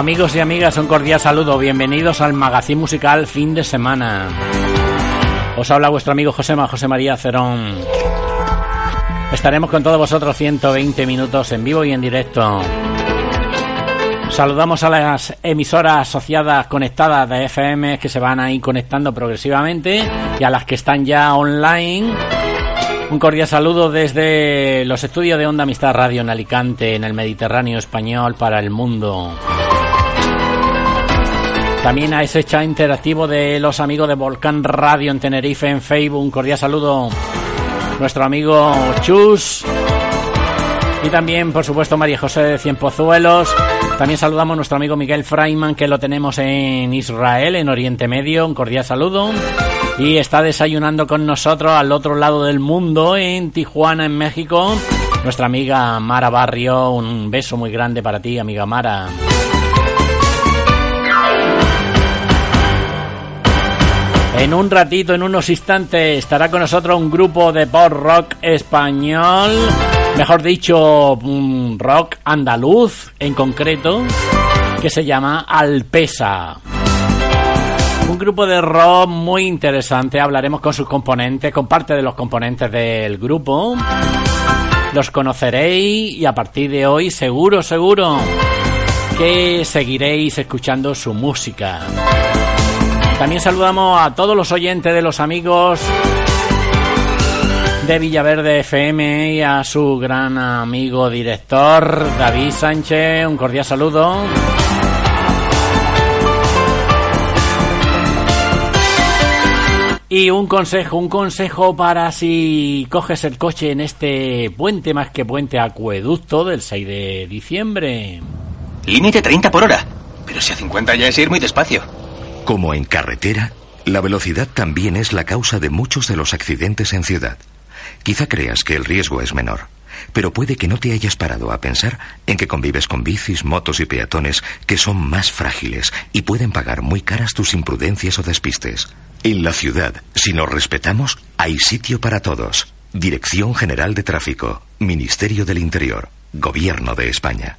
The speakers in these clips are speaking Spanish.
Amigos y amigas, un cordial saludo. Bienvenidos al Magazín Musical Fin de Semana. Os habla vuestro amigo Josema, José María Cerón. Estaremos con todos vosotros 120 minutos en vivo y en directo. Saludamos a las emisoras asociadas conectadas de FM que se van a ir conectando progresivamente y a las que están ya online. Un cordial saludo desde los estudios de Onda Amistad Radio en Alicante, en el Mediterráneo español para el mundo. También a ese chat interactivo de los amigos de Volcán Radio en Tenerife en Facebook. Un cordial saludo. Nuestro amigo Chus. Y también, por supuesto, María José de Cien Pozuelos. También saludamos a nuestro amigo Miguel Freiman, que lo tenemos en Israel, en Oriente Medio. Un cordial saludo. Y está desayunando con nosotros al otro lado del mundo, en Tijuana, en México. Nuestra amiga Mara Barrio. Un beso muy grande para ti, amiga Mara. En un ratito, en unos instantes, estará con nosotros un grupo de pop rock español, mejor dicho, rock andaluz en concreto, que se llama Alpesa. Un grupo de rock muy interesante, hablaremos con sus componentes, con parte de los componentes del grupo. Los conoceréis y a partir de hoy seguro, seguro que seguiréis escuchando su música. También saludamos a todos los oyentes de los amigos de Villaverde FM y a su gran amigo director David Sánchez. Un cordial saludo. Y un consejo, un consejo para si coges el coche en este puente más que puente acueducto del 6 de diciembre. Límite 30 por hora. Pero si a 50 ya es ir muy despacio. Como en carretera, la velocidad también es la causa de muchos de los accidentes en ciudad. Quizá creas que el riesgo es menor, pero puede que no te hayas parado a pensar en que convives con bicis, motos y peatones que son más frágiles y pueden pagar muy caras tus imprudencias o despistes. En la ciudad, si nos respetamos, hay sitio para todos. Dirección General de Tráfico, Ministerio del Interior, Gobierno de España.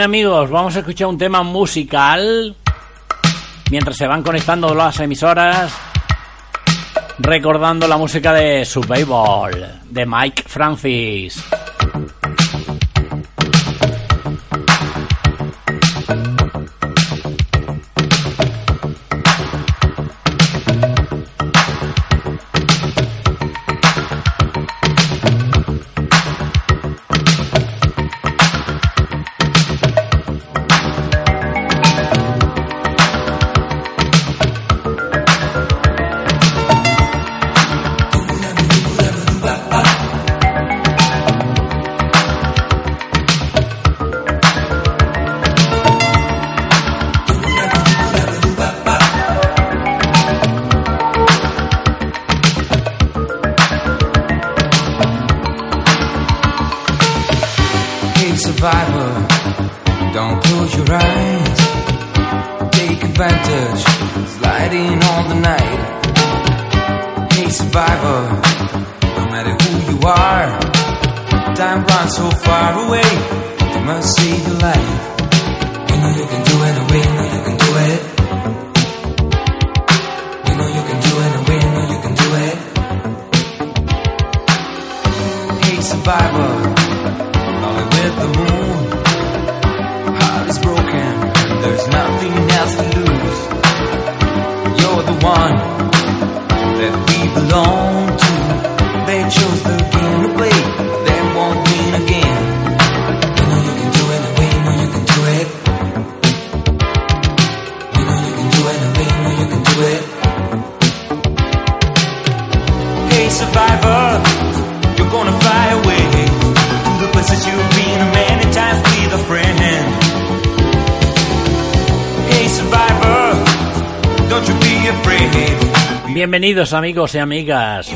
Bien amigos, vamos a escuchar un tema musical mientras se van conectando las emisoras recordando la música de Survival de Mike Francis. Amigos y amigas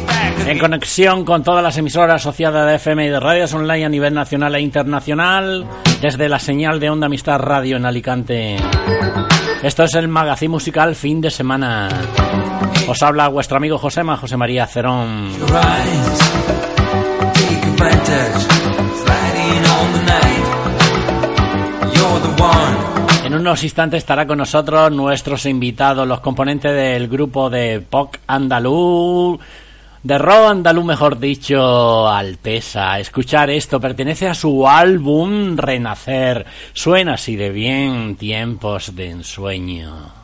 en conexión con todas las emisoras asociadas de FM y de radios online a nivel nacional e internacional desde la señal de Onda Amistad Radio en Alicante. Esto es el magazine musical fin de semana. Os habla vuestro amigo Josema, José María Cerón. En unos instantes estará con nosotros nuestros invitados, los componentes del grupo de pop andaluz, de rock andaluz, mejor dicho, Alpesa. Escuchar esto pertenece a su álbum Renacer. Suena así de bien, tiempos de ensueño.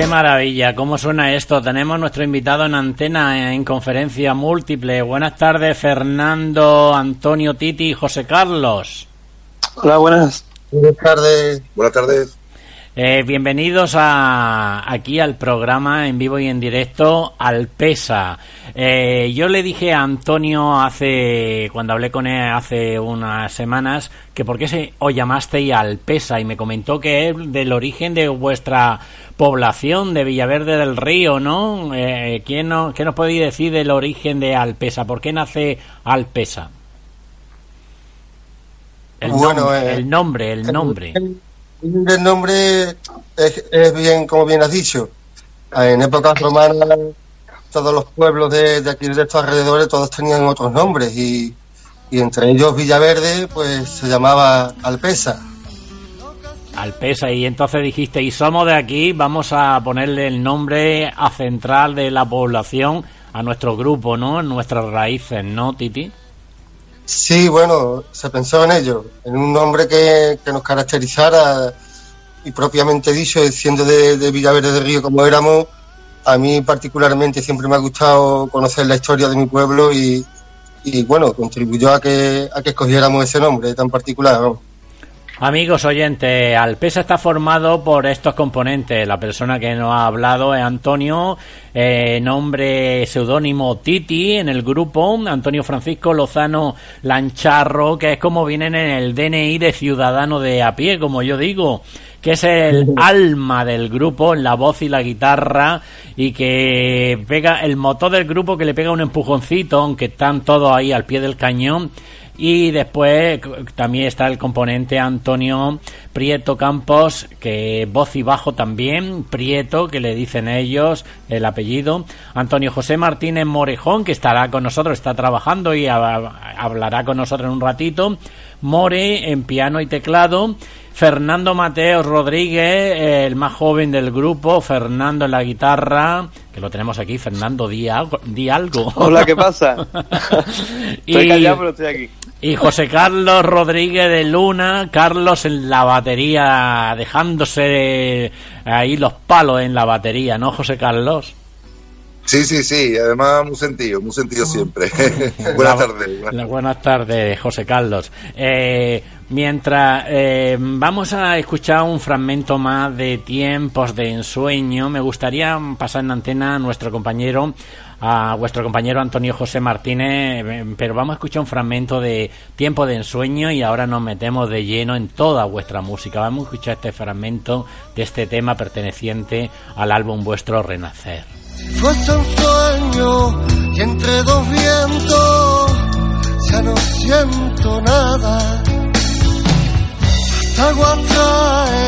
Qué maravilla, cómo suena esto. Tenemos nuestro invitado en antena en conferencia múltiple. Buenas tardes, Fernando, Antonio Titi y José Carlos. Hola, buenas. Buenas tardes. Buenas tardes. Eh, bienvenidos a, aquí al programa en vivo y en directo al PESA. Eh, yo le dije a Antonio hace cuando hablé con él hace unas semanas que por qué se, os llamasteis al PESA y me comentó que es del origen de vuestra población de Villaverde del Río, ¿no? Eh, ¿quién no, ¿Qué nos podéis decir del origen de Alpesa? ¿Por qué nace Alpesa? El, Bueno, eh, el nombre, el nombre. El nombre es, es bien, como bien has dicho. En época romana, todos los pueblos de, de aquí de estos alrededores, todos tenían otros nombres y, y entre ellos Villaverde, pues se llamaba Alpesa. Alpesa, y entonces dijiste, y somos de aquí, vamos a ponerle el nombre a central de la población a nuestro grupo, ¿no? Nuestras raíces, ¿no, Titi? Sí, bueno, se pensó en ello, en un nombre que, que nos caracterizara y propiamente dicho, siendo de, de Villaverde del Río como éramos, a mí particularmente siempre me ha gustado conocer la historia de mi pueblo y, y bueno, contribuyó a que, a que escogiéramos ese nombre tan particular. Amigos oyentes, Alpesa está formado por estos componentes. La persona que nos ha hablado es Antonio, eh, nombre seudónimo Titi en el grupo, Antonio Francisco Lozano Lancharro, que es como vienen en el DNI de ciudadano de a pie, como yo digo, que es el alma del grupo, la voz y la guitarra, y que pega el motor del grupo que le pega un empujoncito, aunque están todos ahí al pie del cañón. Y después también está el componente Antonio Prieto Campos, que voz y bajo también, Prieto, que le dicen ellos el apellido. Antonio José Martínez Morejón, que estará con nosotros, está trabajando y ha- hablará con nosotros en un ratito. More en piano y teclado. Fernando Mateo Rodríguez, el más joven del grupo, Fernando en la guitarra, que lo tenemos aquí, Fernando, di algo. Di algo. Hola, ¿qué pasa? Estoy Y- callado, pero estoy aquí. y José Carlos Rodríguez de Luna, Carlos en la batería, dejándose ahí los palos en la batería, ¿no, José Carlos? Sí, sí, sí, además muy sentido, muy sentido siempre. buenas tardes. Buenas, buenas tardes, José Carlos. Eh, mientras eh, vamos a escuchar un fragmento más de Tiempos de Ensueño, me gustaría pasar en antena a nuestro compañero, a vuestro compañero Antonio José Martínez, eh, pero vamos a escuchar un fragmento de Tiempo de Ensueño y ahora nos metemos de lleno en toda vuestra música. Vamos a escuchar este fragmento de este tema perteneciente al álbum vuestro Renacer. Fuese un sueño y entre dos vientos ya no siento nada. Agua trae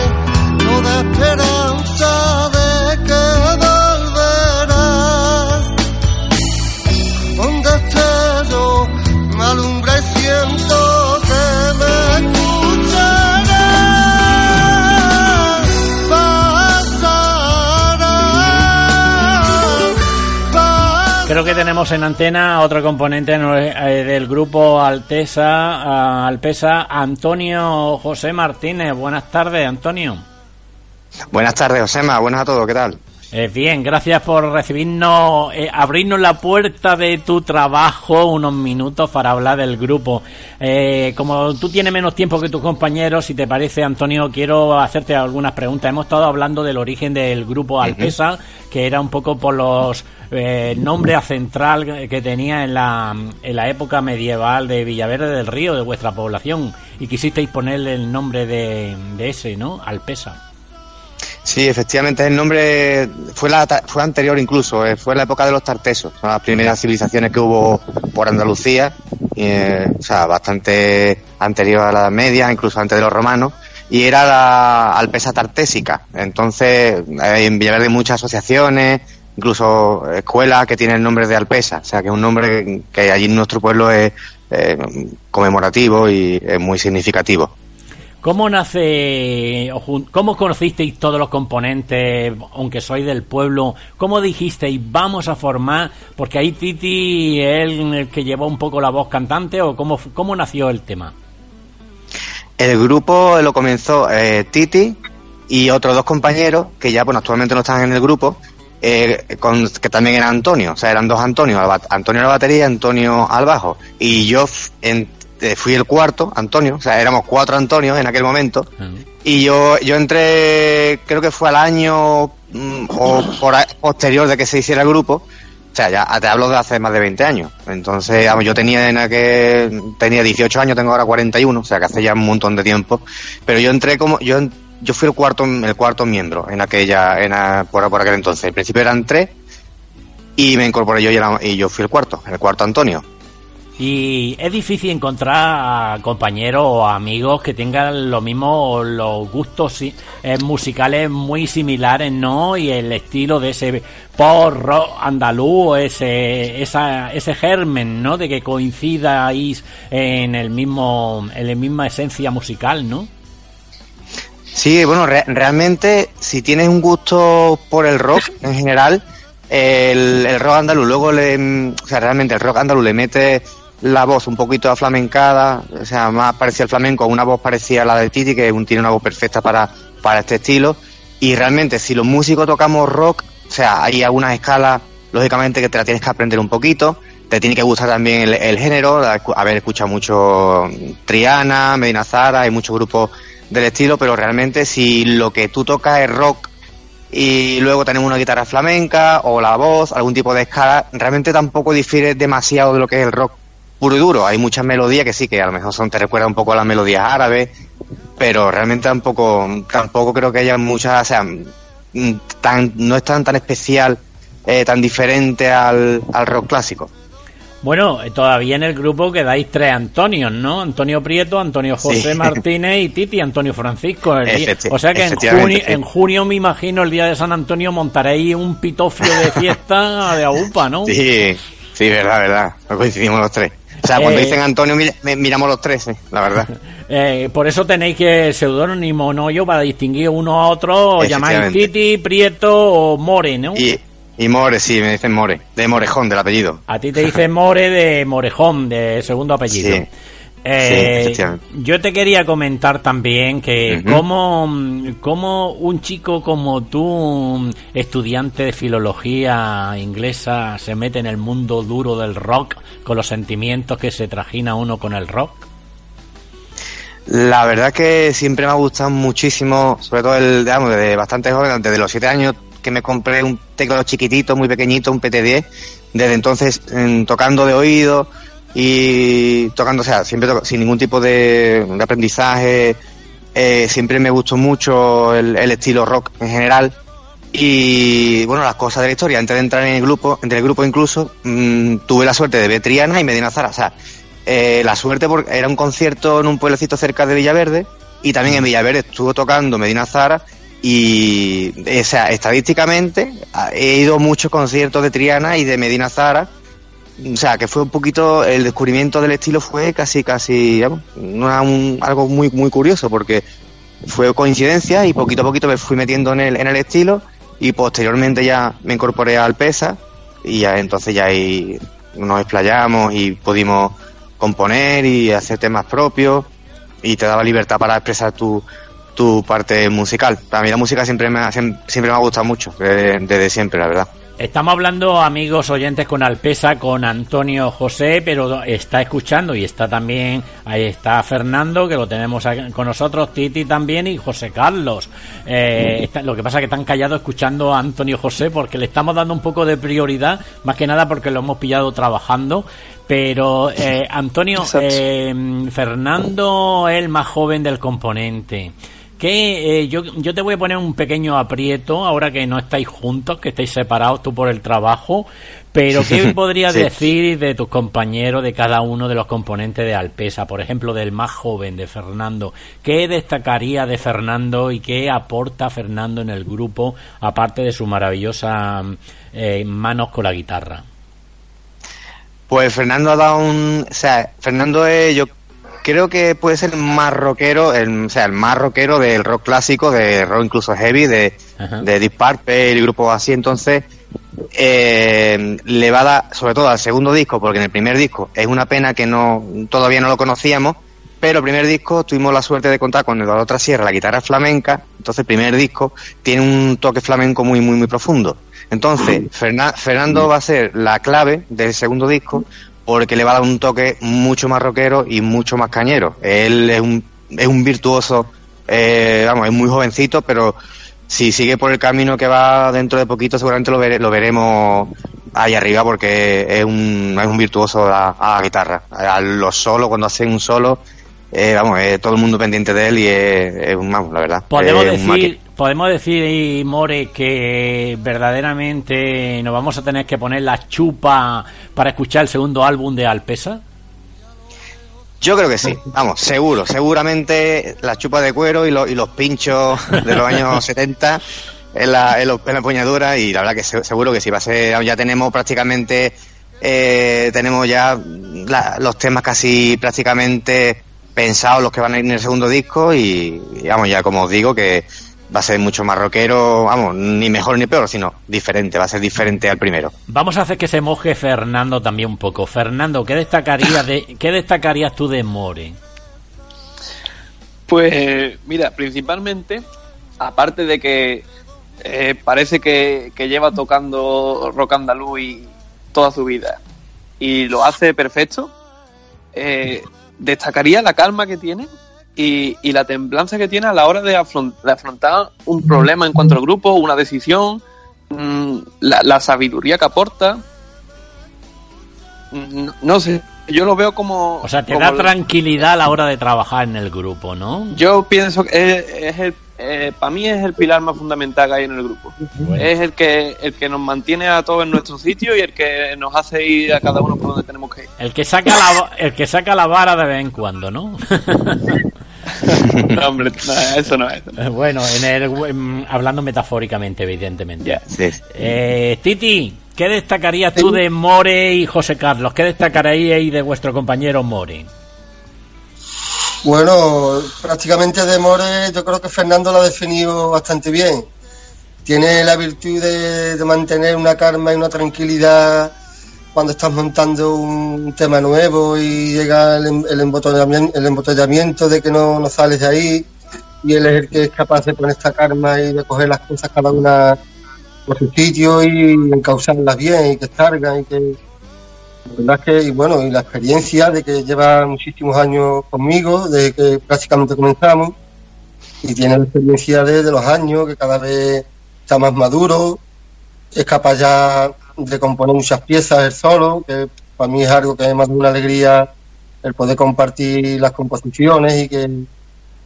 toda esperanza de que volverás. Esté yo me alumbra y siento que tenemos en antena otro componente eh, del grupo Altesa, ah, Alpesa, Antonio José Martínez. Buenas tardes, Antonio. Buenas tardes, Josema. Buenas a todos. ¿Qué tal? Eh, bien, gracias por recibirnos, eh, abrirnos la puerta de tu trabajo unos minutos para hablar del grupo. Eh, como tú tienes menos tiempo que tus compañeros, si te parece, Antonio, quiero hacerte algunas preguntas. Hemos estado hablando del origen del grupo Alpesa, que era un poco por los eh, nombre a central que tenía en la, en la época medieval de Villaverde del Río, de vuestra población, y quisisteis ponerle el nombre de, de ese, ¿no? Alpesa. Sí, efectivamente, el nombre fue la fue anterior incluso, eh, fue la época de los tartesos, son las primeras civilizaciones que hubo por Andalucía, eh, o sea, bastante anterior a la Media, incluso antes de los romanos, y era la Alpesa tartésica. Entonces, hay en Villaverde muchas asociaciones, incluso escuelas que tienen el nombre de Alpesa, o sea, que es un nombre que allí en nuestro pueblo es eh, conmemorativo y es muy significativo. ¿Cómo nace, cómo conocisteis todos los componentes, aunque sois del pueblo? ¿Cómo dijisteis, vamos a formar? Porque ahí Titi es el, que llevó un poco la voz cantante, o cómo, cómo nació el tema? El grupo lo comenzó eh, Titi y otros dos compañeros que ya bueno actualmente no están en el grupo, eh, con, que también era Antonio, o sea, eran dos Antonio, Antonio a la batería y Antonio al bajo. Y yo en- eh, fui el cuarto, Antonio, o sea, éramos cuatro Antonios en aquel momento. Y yo, yo entré, creo que fue al año mm, o por a- posterior de que se hiciera el grupo. O sea, ya te hablo de hace más de 20 años. Entonces, yo tenía en aquel, tenía 18 años, tengo ahora 41, o sea, que hace ya un montón de tiempo. Pero yo entré como, yo, yo fui el cuarto, el cuarto miembro en aquella, en a- por, por aquel entonces. Al principio eran tres y me incorporé yo y, era- y yo fui el cuarto, el cuarto Antonio. Y es difícil encontrar a compañeros o amigos que tengan lo mismo, los gustos eh, musicales muy similares, ¿no? Y el estilo de ese pop rock andaluz, ese, esa, ese germen, ¿no? De que coincidáis en el mismo, en la misma esencia musical, ¿no? Sí, bueno, re- realmente si tienes un gusto por el rock en general, el, el rock andaluz, luego le, o sea, realmente el rock andaluz le mete la voz un poquito aflamencada, o sea, más parecida al flamenco, una voz parecida a la de Titi, que tiene una voz perfecta para, para este estilo, y realmente si los músicos tocamos rock, o sea, hay algunas escalas, lógicamente que te la tienes que aprender un poquito, te tiene que gustar también el, el género, haber escuchado mucho Triana, Medina Zara, hay muchos grupos del estilo, pero realmente si lo que tú tocas es rock y luego tenemos una guitarra flamenca o la voz, algún tipo de escala, realmente tampoco difiere demasiado de lo que es el rock puro y duro. Hay muchas melodías que sí, que a lo mejor son, te recuerda un poco a las melodías árabes, pero realmente tampoco, tampoco creo que haya muchas, o sea, mm, tan, no es tan, tan especial, eh, tan diferente al, al rock clásico. Bueno, eh, todavía en el grupo quedáis tres Antonios, ¿no? Antonio Prieto, Antonio José Sí. Martínez y Titi Antonio Francisco. Día- o sea que en junio, sí. en junio me imagino el día de San Antonio montaréis un pitofio de fiesta de AUPA, ¿no? Sí, sí, verdad, verdad. No coincidimos los tres. O sea, cuando Eh, dicen Antonio, mira- mi- miramos los tres, sí, la verdad. Eh, por eso tenéis que seudónimo, ¿no? Yo para distinguir uno a otro, llamáis Efectivamente. Titi, Prieto o More, ¿no? Y, y More, sí, me dicen More, de Morejón, del apellido. A ti te dice More de Morejón, de segundo apellido. Sí. Eh, yo te quería comentar también que como, como un chico como tú, estudiante de filología inglesa, se mete en el mundo duro del rock con los sentimientos que se trajina uno con el rock. La verdad que siempre me ha gustado muchísimo, sobre todo el, digamos, desde bastante joven, desde los siete años que me compré un teclado chiquitito, muy pequeñito, un PT10, desde entonces en- tocando de oído y tocando, o sea, siempre sin ningún tipo de, aprendizaje, eh, siempre me gustó mucho el, estilo rock en general. Y bueno, las cosas de la historia, antes de entrar en el grupo, entre el grupo incluso, mm, tuve la suerte de ver Triana y Medina Zara, o sea, eh, la suerte porque era un concierto en un pueblecito cerca de Villaverde y también en Villaverde estuvo tocando Medina Zara y o sea, estadísticamente a- he ido a muchos conciertos de Triana y de Medina Zara o sea que fue un poquito el descubrimiento del estilo fue casi casi una- un- algo muy muy curioso porque fue coincidencia y poquito a poquito me fui metiendo en el, en el estilo y posteriormente ya me incorporé al PESA y ya entonces ya ahí nos explayamos y pudimos componer y hacer temas propios y te daba libertad para expresar tu, tu parte musical. Para mí la música siempre me ha, siem- siempre me ha gustado mucho, desde siempre, la verdad. Estamos hablando, amigos oyentes, con Alpesa, con Antonio José, pero está escuchando y está también, ahí está Fernando, que lo tenemos con nosotros, Titi también y José Carlos. Eh, está- lo que pasa es que están callados escuchando a Antonio José porque le estamos dando un poco de prioridad, más que nada porque lo hemos pillado trabajando. Pero, eh, Antonio, eh, Fernando, el más joven del componente. Que eh, yo, yo te voy a poner un pequeño aprieto ahora que no estáis juntos, que estáis separados tú por el trabajo, pero ¿qué podrías Sí. decir de tus compañeros, de cada uno de los componentes de Alpesa? Por ejemplo, del más joven, de Fernando. ¿Qué destacaría de Fernando y qué aporta Fernando en el grupo, aparte de su maravillosa eh, manos con la guitarra? Pues Fernando ha dado un... O sea, Fernando es, yo creo que puede ser más rockero, el, o sea, el más rockero del rock clásico, de rock incluso heavy, de, Ajá. de Deep Purple y grupos así, entonces eh, le va a dar, sobre todo al segundo disco, porque en el primer disco es una pena que no todavía no lo conocíamos, pero el primer disco tuvimos la suerte de contar con Eduardo Trasierra, la guitarra flamenca, entonces el primer disco tiene un toque flamenco muy, muy, muy profundo. Entonces, Ferna- Fernando va a ser la clave del segundo disco porque le va a dar un toque mucho más rockero y mucho más cañero. Él es un, es un virtuoso, eh, vamos, es muy jovencito, pero si sigue por el camino que va dentro de poquito, seguramente lo, lo veremos ahí arriba porque es un, es un virtuoso a, a la guitarra. A los solos, cuando hacen un solo, eh, vamos, es todo el mundo pendiente de él y es, vamos, la verdad. Podemos decir, podemos decir, More, que verdaderamente nos vamos a tener que poner la chupa para escuchar el segundo álbum de Alpesa. Yo creo que sí, vamos, seguro, seguramente la chupa de cuero y, lo- y los pinchos de los años 70 en la, en, lo- en la empuñadura y la verdad que se- seguro que sí, va a ser, ya tenemos prácticamente, eh, tenemos ya la- los temas casi prácticamente pensados los que van a ir en el segundo disco y, y vamos, ya como os digo que va a ser mucho más rockero, vamos, ni mejor ni peor, sino diferente, va a ser diferente al primero. Vamos a hacer que se moje Fernando también un poco. Fernando, ¿qué destacarías, de, ¿qué destacarías tú de More? Pues mira, principalmente, aparte de que eh, parece que, que lleva tocando rock andaluz y toda su vida y lo hace perfecto, eh, destacaría la calma que tiene y, y la templanza que tiene a la hora de, afron- de afrontar un problema en cuanto al grupo, una decisión, mm, la, la sabiduría que aporta. Mm, No, no sé, yo lo veo como... O sea, te da tranquilidad a la hora de trabajar en el grupo, ¿no? yo pienso que es, es el, para mí es el pilar más fundamental que hay en el grupo. Bueno. Es el que el que nos mantiene a todos en nuestro sitio y el que nos hace ir a cada uno por donde tenemos que ir. El que saca la, el que saca la vara de vez en cuando, ¿no? No, hombre, no, eso no es. bueno, en el, hablando metafóricamente, evidentemente. Sí. Eh, Titi, ¿qué destacarías tú de More y José Carlos? ¿Qué destacaríais de vuestro compañero More? Bueno, prácticamente de More yo creo que Fernando lo ha definido bastante bien. Tiene la virtud de, mantener una calma y una tranquilidad cuando estás montando un tema nuevo y llega el, em- el embotellamiento, el de que no, no sales de ahí y él es el que es capaz de poner esta karma y de coger las cosas cada una por su sitio y encauzarlas bien y que salgan y que la verdad es que y bueno y la experiencia de que lleva muchísimos años conmigo desde que prácticamente comenzamos y tiene la experiencia de, los años que cada vez está más maduro es capaz ya de componer muchas piezas él solo, que para mí es algo que más de una alegría el poder compartir las composiciones y que,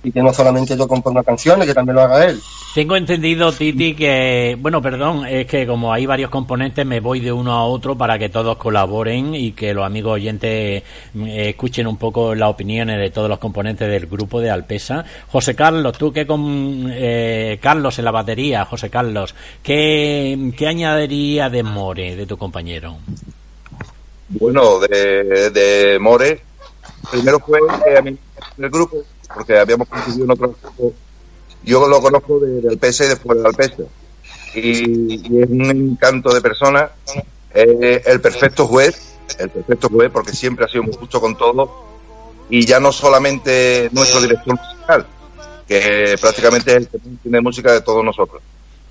y que no solamente yo componga canciones, que también lo haga él. Tengo entendido, Titi, que, bueno, perdón, es que como hay varios componentes, me voy de uno a otro para que todos colaboren y que los amigos oyentes eh, escuchen un poco las opiniones de todos los componentes del grupo de Alpesa. José Carlos, tú que con eh, Carlos en la batería, José Carlos, ¿qué, qué añadiría de More, de tu compañero? Bueno, de, de More, primero fue eh, el grupo, porque habíamos coincidido en otro. Yo lo conozco de, del PS y después del PS. Y, y es un encanto de persona, eh, el perfecto juez, el perfecto juez, porque siempre ha sido muy justo con todo. Y ya no solamente nuestro director musical, que prácticamente es el que tiene música de todos nosotros.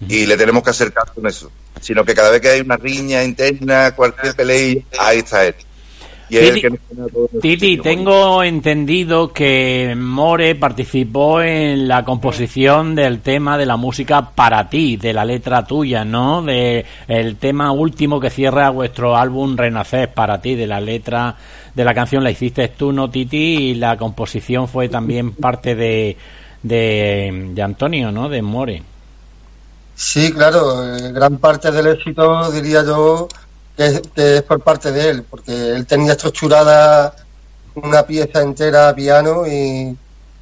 Y le tenemos que hacer caso en eso. Sino que cada vez que hay una riña interna, cualquier pelea, ahí está él. Titi- tengo entendido que More participó en la composición del tema de la música para ti, de la letra tuya, ¿no? De el tema último que cierra vuestro álbum Renacer para ti, de la letra de la canción la hiciste tú, ¿no, Titi? Y la composición fue también parte de, de, de Antonio, ¿no? De More. Sí, claro, eh, gran parte del éxito diría yo que es, que es por parte de él, porque él tenía estructurada una pieza entera a piano y,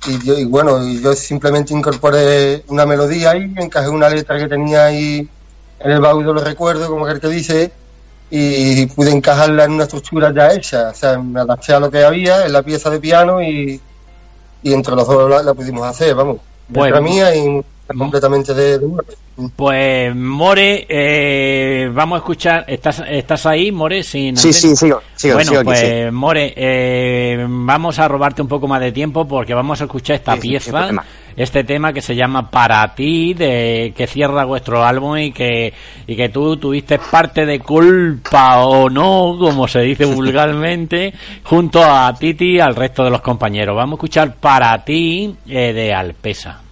y, yo, y bueno, y yo simplemente incorporé una melodía ahí, encajé una letra que tenía ahí en el baúl de los recuerdos, como aquel que dice, y pude encajarla en una estructura ya hecha, o sea, me adapté a lo que había en la pieza de piano y, y entre los dos la, la pudimos hacer, vamos, letra mía y completamente de, de Muerte. Pues More, eh, vamos a escuchar. ¿Estás, estás ahí, More? Sin Sí, sí, sigo, sigo, bueno, sigo aquí, pues sí. More, eh, vamos a robarte un poco más de tiempo porque vamos a escuchar esta Sí, pieza, este tema que se llama Para ti, de que cierra vuestro álbum y que y que tú tuviste parte de culpa o no, como se dice vulgarmente, junto a Titi y al resto de los compañeros. Vamos a escuchar Para ti eh, de Alpesa.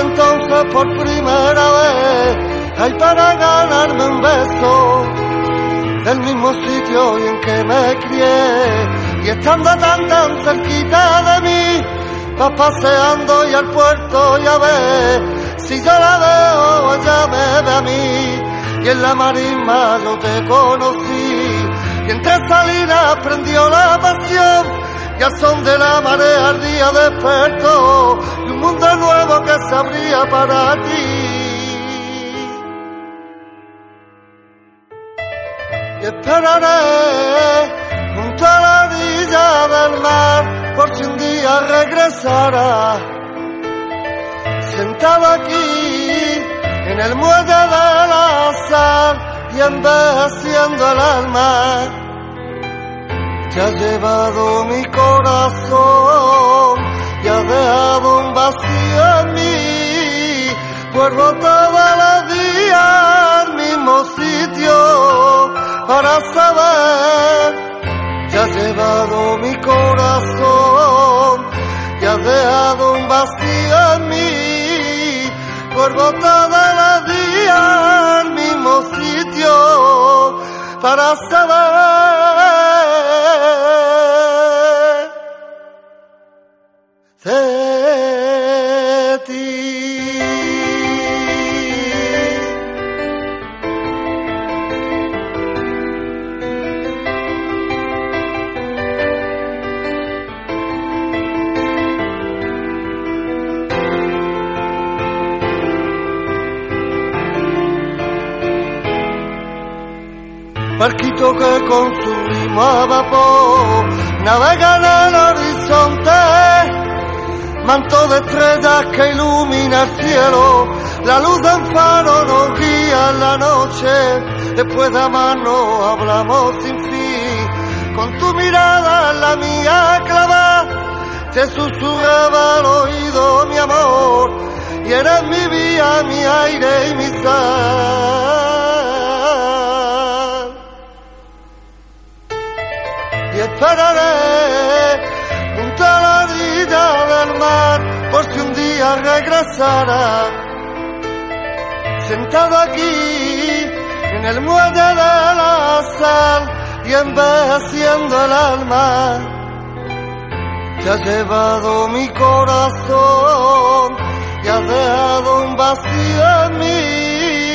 Entonces por primera vez, ay para ganarme un beso. Del mismo sitio y en que me crié, y estando tan tan cerquita de mí, vas paseando y al puerto ya ves, si yo la veo, ella me ve a mí, y en la marisma yo te conocí, y entre salinas prendió la pasión, y al son de la marea ardía despertó, y un mundo nuevo que se abría para ti. y esperaré junto a la orilla del mar por si un día regresara. Sentado aquí en el muelle de la sal y envejeciendo el alma, te ha llevado mi corazón y ha dejado un vacío en mí. Vuelvo todos los días al mismo sitio para saber que has llevado mi corazón y ha has dejado un vacío en mí por botada la día al mismo sitio para saber barquito que con su ritmo a vapor navega en el horizonte, manto de estrellas que ilumina el cielo, la luz de un faro nos guía en la noche, después de amarnos hablamos sin fin, con tu mirada la mía clavada, te susurraba al oído mi amor, y eres mi vía, mi aire y mi sal. Esperaré junto a la orilla del mar por si un día regresara. Sentado aquí en el muelle de la sal y envejeciendo el alma, te has llevado mi corazón y has dejado un vacío en mí,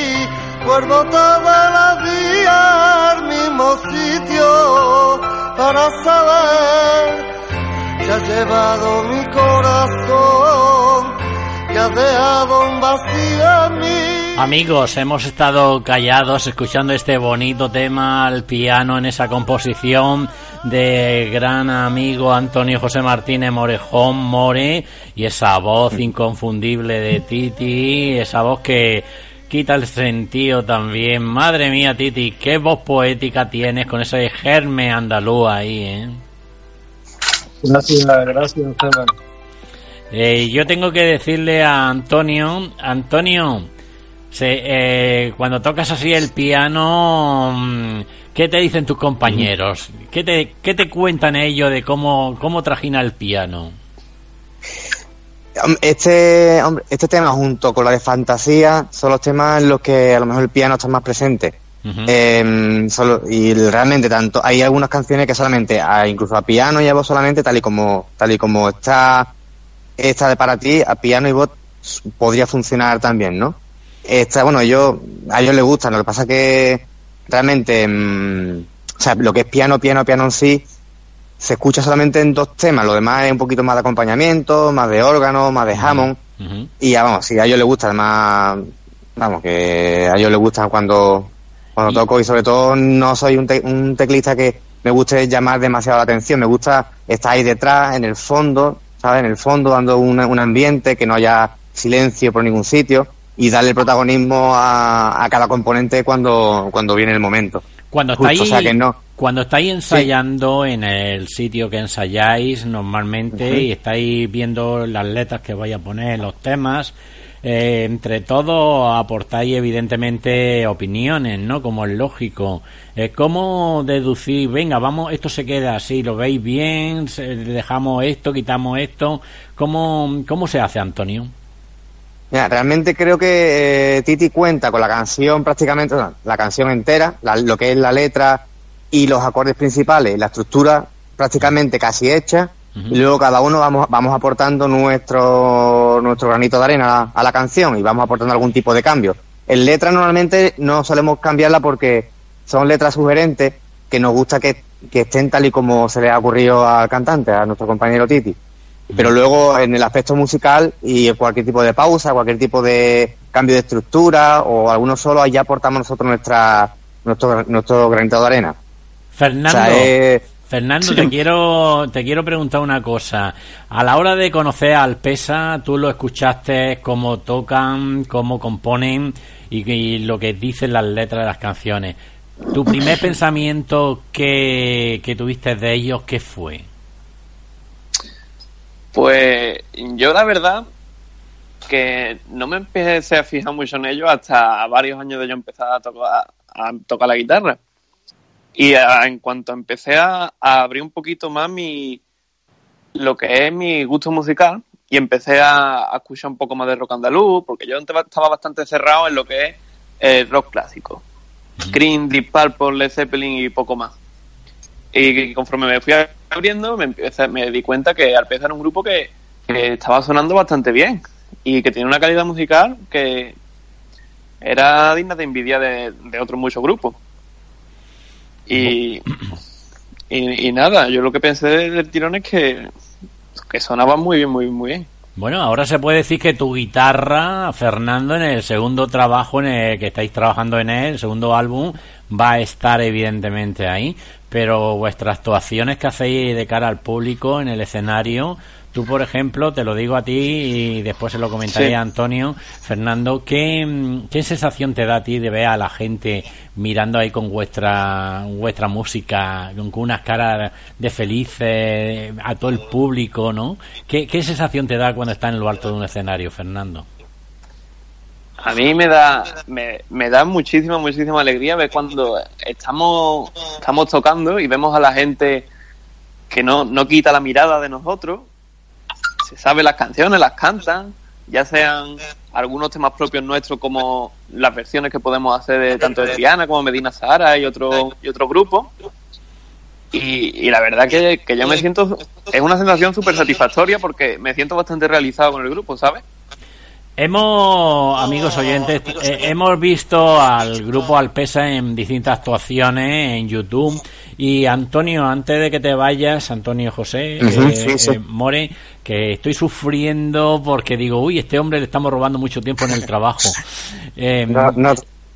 Amigos, hemos estado callados escuchando este bonito tema al piano en esa composición de gran amigo Antonio José Martínez Morejón More y esa voz inconfundible de Titi, esa voz que quita el sentido también. Madre mía, Titi, qué voz poética tienes con ese germe andaluz ahí, ¿eh? Gracias, gracias, Esteban. Eh, yo tengo que decirle a Antonio, Antonio, se, eh, cuando tocas así el piano, mm, ¿qué te dicen tus compañeros? ¿Qué te, qué te cuentan ellos de cómo, cómo trajina el piano? Este, hombre, este tema junto con la de fantasía son los temas en los que a lo mejor el piano está más presente. Eh, solo, y realmente tanto hay algunas canciones que solamente a, incluso a piano y a voz solamente tal y como tal y como está esta de para ti a piano y voz podría funcionar también no esta bueno yo a ellos les gustan lo que pasa que realmente mm, o sea lo que es piano piano piano en sí se escucha solamente en dos temas lo demás es un poquito más de acompañamiento más de órgano más de Hammond y ya vamos si a ellos les gusta además vamos que a ellos les gusta cuando cuando toco y sobre todo no soy un, te- un teclista que me guste llamar demasiado la atención, me gusta estar ahí detrás, en el fondo, ¿sabes? En el fondo dando un, un ambiente, que no haya silencio por ningún sitio y darle protagonismo a, a cada componente cuando, cuando viene el momento. Cuando Justo, estáis, o sea que no. cuando estáis ensayando en el sitio que ensayáis normalmente y estáis viendo las letras que vais a poner, los temas, eh, entre todos aportáis evidentemente opiniones, ¿no? Como es lógico. Eh, ¿Cómo deducir, venga, vamos, esto se queda así, lo veis bien, se- dejamos esto, quitamos esto? ¿Cómo, cómo se hace, Antonio? Mira, realmente creo que eh, Titi cuenta con la canción prácticamente, no, la canción entera, la- lo que es la letra y los acordes principales, la estructura prácticamente casi hecha, y luego cada uno vamos, vamos aportando nuestro, nuestro granito de arena a, a la canción y vamos aportando algún tipo de cambio. En letra normalmente no solemos cambiarla porque son letras sugerentes que nos gusta que, que estén tal y como se le ha ocurrido al cantante, a nuestro compañero Titi. Pero luego en el aspecto musical y cualquier tipo de pausa, cualquier tipo de cambio de estructura o algunos solos, ahí ya aportamos nosotros nuestra, nuestro, nuestro granito de arena. Fernando, O sea, eh, Fernando, sí. te quiero te quiero preguntar una cosa. A la hora de conocer al Pesa, tú lo escuchaste cómo tocan, cómo componen y, y lo que dicen las letras de las canciones. Tu primer pensamiento que, que tuviste de ellos, ¿qué fue? Pues yo la verdad que no me empecé a fijar mucho en ellos hasta varios años de yo empezar a tocar, a tocar la guitarra. Y a- en cuanto empecé a, a abrir un poquito más mi, lo que es mi gusto musical y empecé a, a escuchar un poco más de rock andaluz, porque yo antes estaba bastante cerrado en lo que es el rock clásico. Cream, Deep Purple, Led Zeppelin y poco más. Y conforme me fui abriendo, me, empecé- me di cuenta que Arpeza era un grupo que, que estaba sonando bastante bien y que tenía una calidad musical que era digna de envidia de, de otros muchos grupos. Y, y, y nada, yo lo que pensé del tirón es que, que sonaba muy bien, muy, muy bien. Bueno, ahora se puede decir que tu guitarra, Fernando, en el segundo trabajo en el que estáis trabajando en él, el segundo álbum, va a estar evidentemente ahí, pero vuestras actuaciones que hacéis de cara al público en el escenario, tú por ejemplo, te lo digo a ti y después se lo comentaré Sí. a Antonio, Fernando, ¿qué, ¿qué sensación te da a ti de ver a la gente mirando ahí con vuestra vuestra música, con con unas caras de felices, a todo el público, ¿no? ¿Qué, qué sensación te da cuando estás en lo alto de un escenario, Fernando? A mí me da, me, me da muchísima, muchísima alegría ver cuando estamos, estamos tocando y vemos a la gente que no, no quita la mirada de nosotros, se sabe las canciones, las cantan, ya sean algunos temas propios nuestros como las versiones que podemos hacer de tanto de Triana como Medina Sahara y otro, y otro grupo. Y, y la verdad que, que yo me siento, es una sensación súper satisfactoria porque me siento bastante realizado con el grupo, ¿sabes? Hemos, amigos oyentes, eh, hemos visto al grupo Alpesa en distintas actuaciones en YouTube. Y Antonio, antes de que te vayas, Antonio José, eh, sí, sí. eh, More, que estoy sufriendo porque digo, uy, este hombre le estamos robando mucho tiempo en el trabajo. Eh, No, no-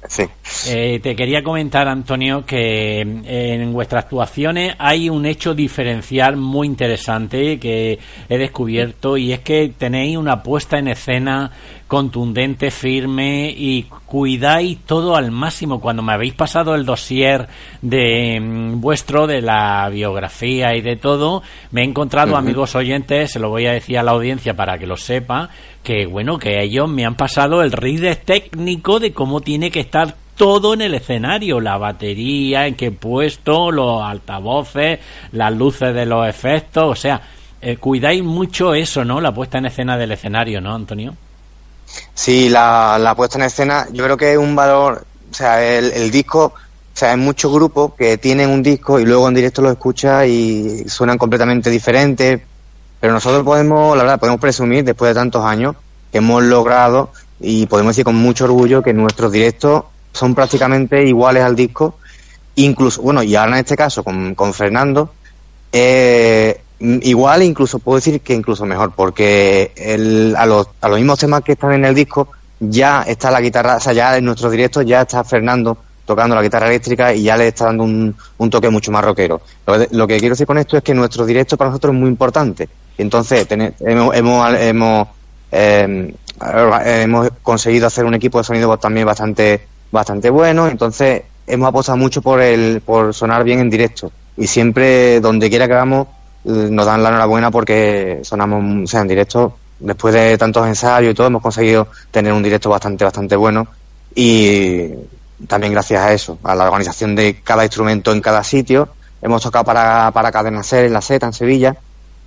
sí. eh, te quería comentar, Antonio, que eh, en vuestras actuaciones hay un hecho diferencial muy interesante que he descubierto y es que tenéis una puesta en escena contundente, firme y cuidáis todo al máximo. Cuando me habéis pasado el dossier de mm, vuestro, de la biografía y de todo, me he encontrado, Ujú. amigos oyentes, se lo voy a decir a la audiencia para que lo sepa, que bueno, que ellos me han pasado el reader técnico de cómo tiene que estar todo en el escenario, la batería, en qué puesto, los altavoces, las luces de los efectos, o sea, eh, cuidáis mucho eso, ¿no? La puesta en escena del escenario, ¿no, Antonio? Sí, la, la puesta en escena, yo creo que es un valor, o sea, el, el disco, o sea, hay muchos grupos que tienen un disco y luego en directo lo escuchas y suenan completamente diferentes, pero nosotros podemos, la verdad, podemos presumir después de tantos años que hemos logrado y podemos decir con mucho orgullo que nuestros directos son prácticamente iguales al disco, incluso, bueno, y ahora en este caso con, con Fernando, eh, igual incluso puedo decir que incluso mejor, porque el, a, los, a los mismos temas que están en el disco ya está la guitarra, o sea, ya en nuestros directos ya está Fernando tocando la guitarra eléctrica y ya le está dando un, un toque mucho más rockero. Lo, lo que quiero decir con esto es que nuestro directo para nosotros es muy importante. Entonces, tener- hemos, hemos, eh, hemos conseguido hacer un equipo de sonido también bastante, bastante bueno. Entonces, hemos apostado mucho por, el, por sonar bien en directo. Y siempre, donde quiera que vamos, eh, nos dan la enhorabuena porque sonamos, o en directo, después de tantos ensayos y todo, hemos conseguido tener un directo bastante, bastante bueno. Y también gracias a eso, a la organización de cada instrumento en cada sitio. Hemos tocado para, para Cadena Ser en la Z, en Sevilla.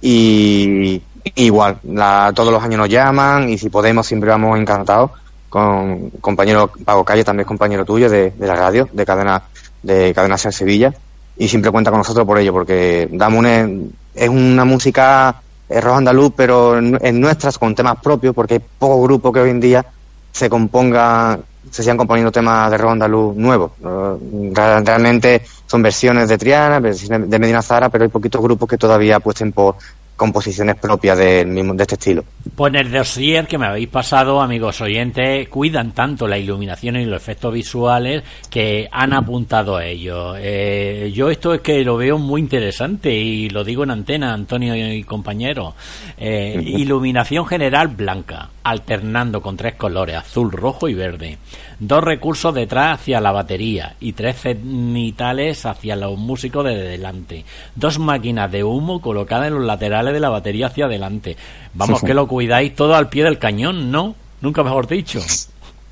Y igual, la- todos los años nos llaman y si podemos siempre vamos encantados con compañero Pago Calle, también compañero tuyo de, la radio, de Cadena, de Cadena Ser Sevilla. Y siempre cuenta con nosotros por ello, porque damos una, es una música rock andaluz, pero en, en nuestras con temas propios, porque hay pocos grupos que hoy en día se componga, se sigan componiendo temas de rock andaluz nuevos. Real- Realmente son versiones de Triana, versiones de Medina Zara, pero hay poquitos grupos que todavía apuesten por composiciones propias del mismo, de este estilo. Pues en el dossier que me habéis pasado, amigos oyentes, cuidan tanto la iluminación y los efectos visuales que han apuntado a ello. Eh, yo esto es que lo veo muy interesante y lo digo en antena, Antonio y compañeros. Eh, iluminación general blanca, alternando con tres colores, azul, rojo y verde. Dos recursos detrás hacia la batería y tres cenitales hacia los músicos de delante. Dos máquinas de humo colocadas en los laterales de la batería hacia adelante. Vamos, que lo cuidáis todo al pie del cañón, ¿no? Nunca mejor dicho.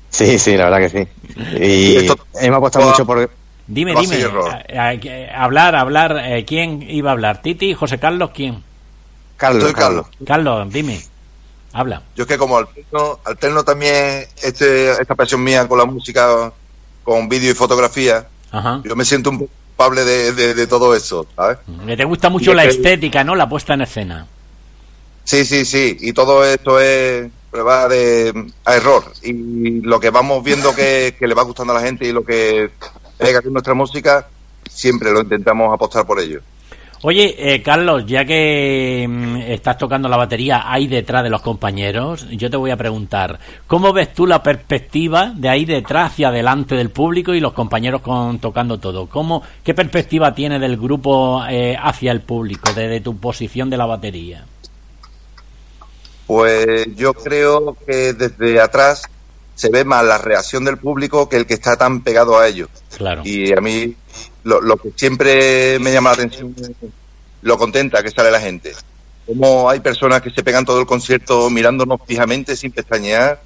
Sí, sí, la verdad que sí. Y Esto- hemos apostado mucho por... Dime, dime. seguir, Ro. a- a- a- hablar, hablar. eh, ¿Quién iba a hablar? ¿Titi? ¿José Carlos? ¿Quién? Carlos, Carlos. Carlos, dime. Habla. Yo es que como alterno, alterno también este, esta pasión mía con la música, con vídeo y fotografía, Ajá. yo me siento un poco culpable de, de- de todo eso, ¿sabes? Que te gusta mucho Y es la que- estética, ¿no? La puesta en escena. Sí, sí, sí. Y todo esto es prueba de a error. Y lo que vamos viendo que, que le va gustando a la gente y lo que pega con nuestra música, siempre lo intentamos apostar por ello. Oye, eh, Carlos, ya que mm, estás tocando la batería ahí detrás de los compañeros, yo te voy a preguntar, ¿cómo ves tú la perspectiva de ahí detrás hacia adelante del público y los compañeros con, tocando todo? ¿Cómo, ¿Qué perspectiva tiene del grupo eh, hacia el público, desde tu posición de la batería? Pues yo creo que desde atrás se ve más la reacción del público que el que está tan pegado a ellos. Claro. Y a mí lo, lo que siempre me llama la atención es lo contenta que sale la gente. Como hay personas que se pegan todo el concierto mirándonos fijamente sin pestañear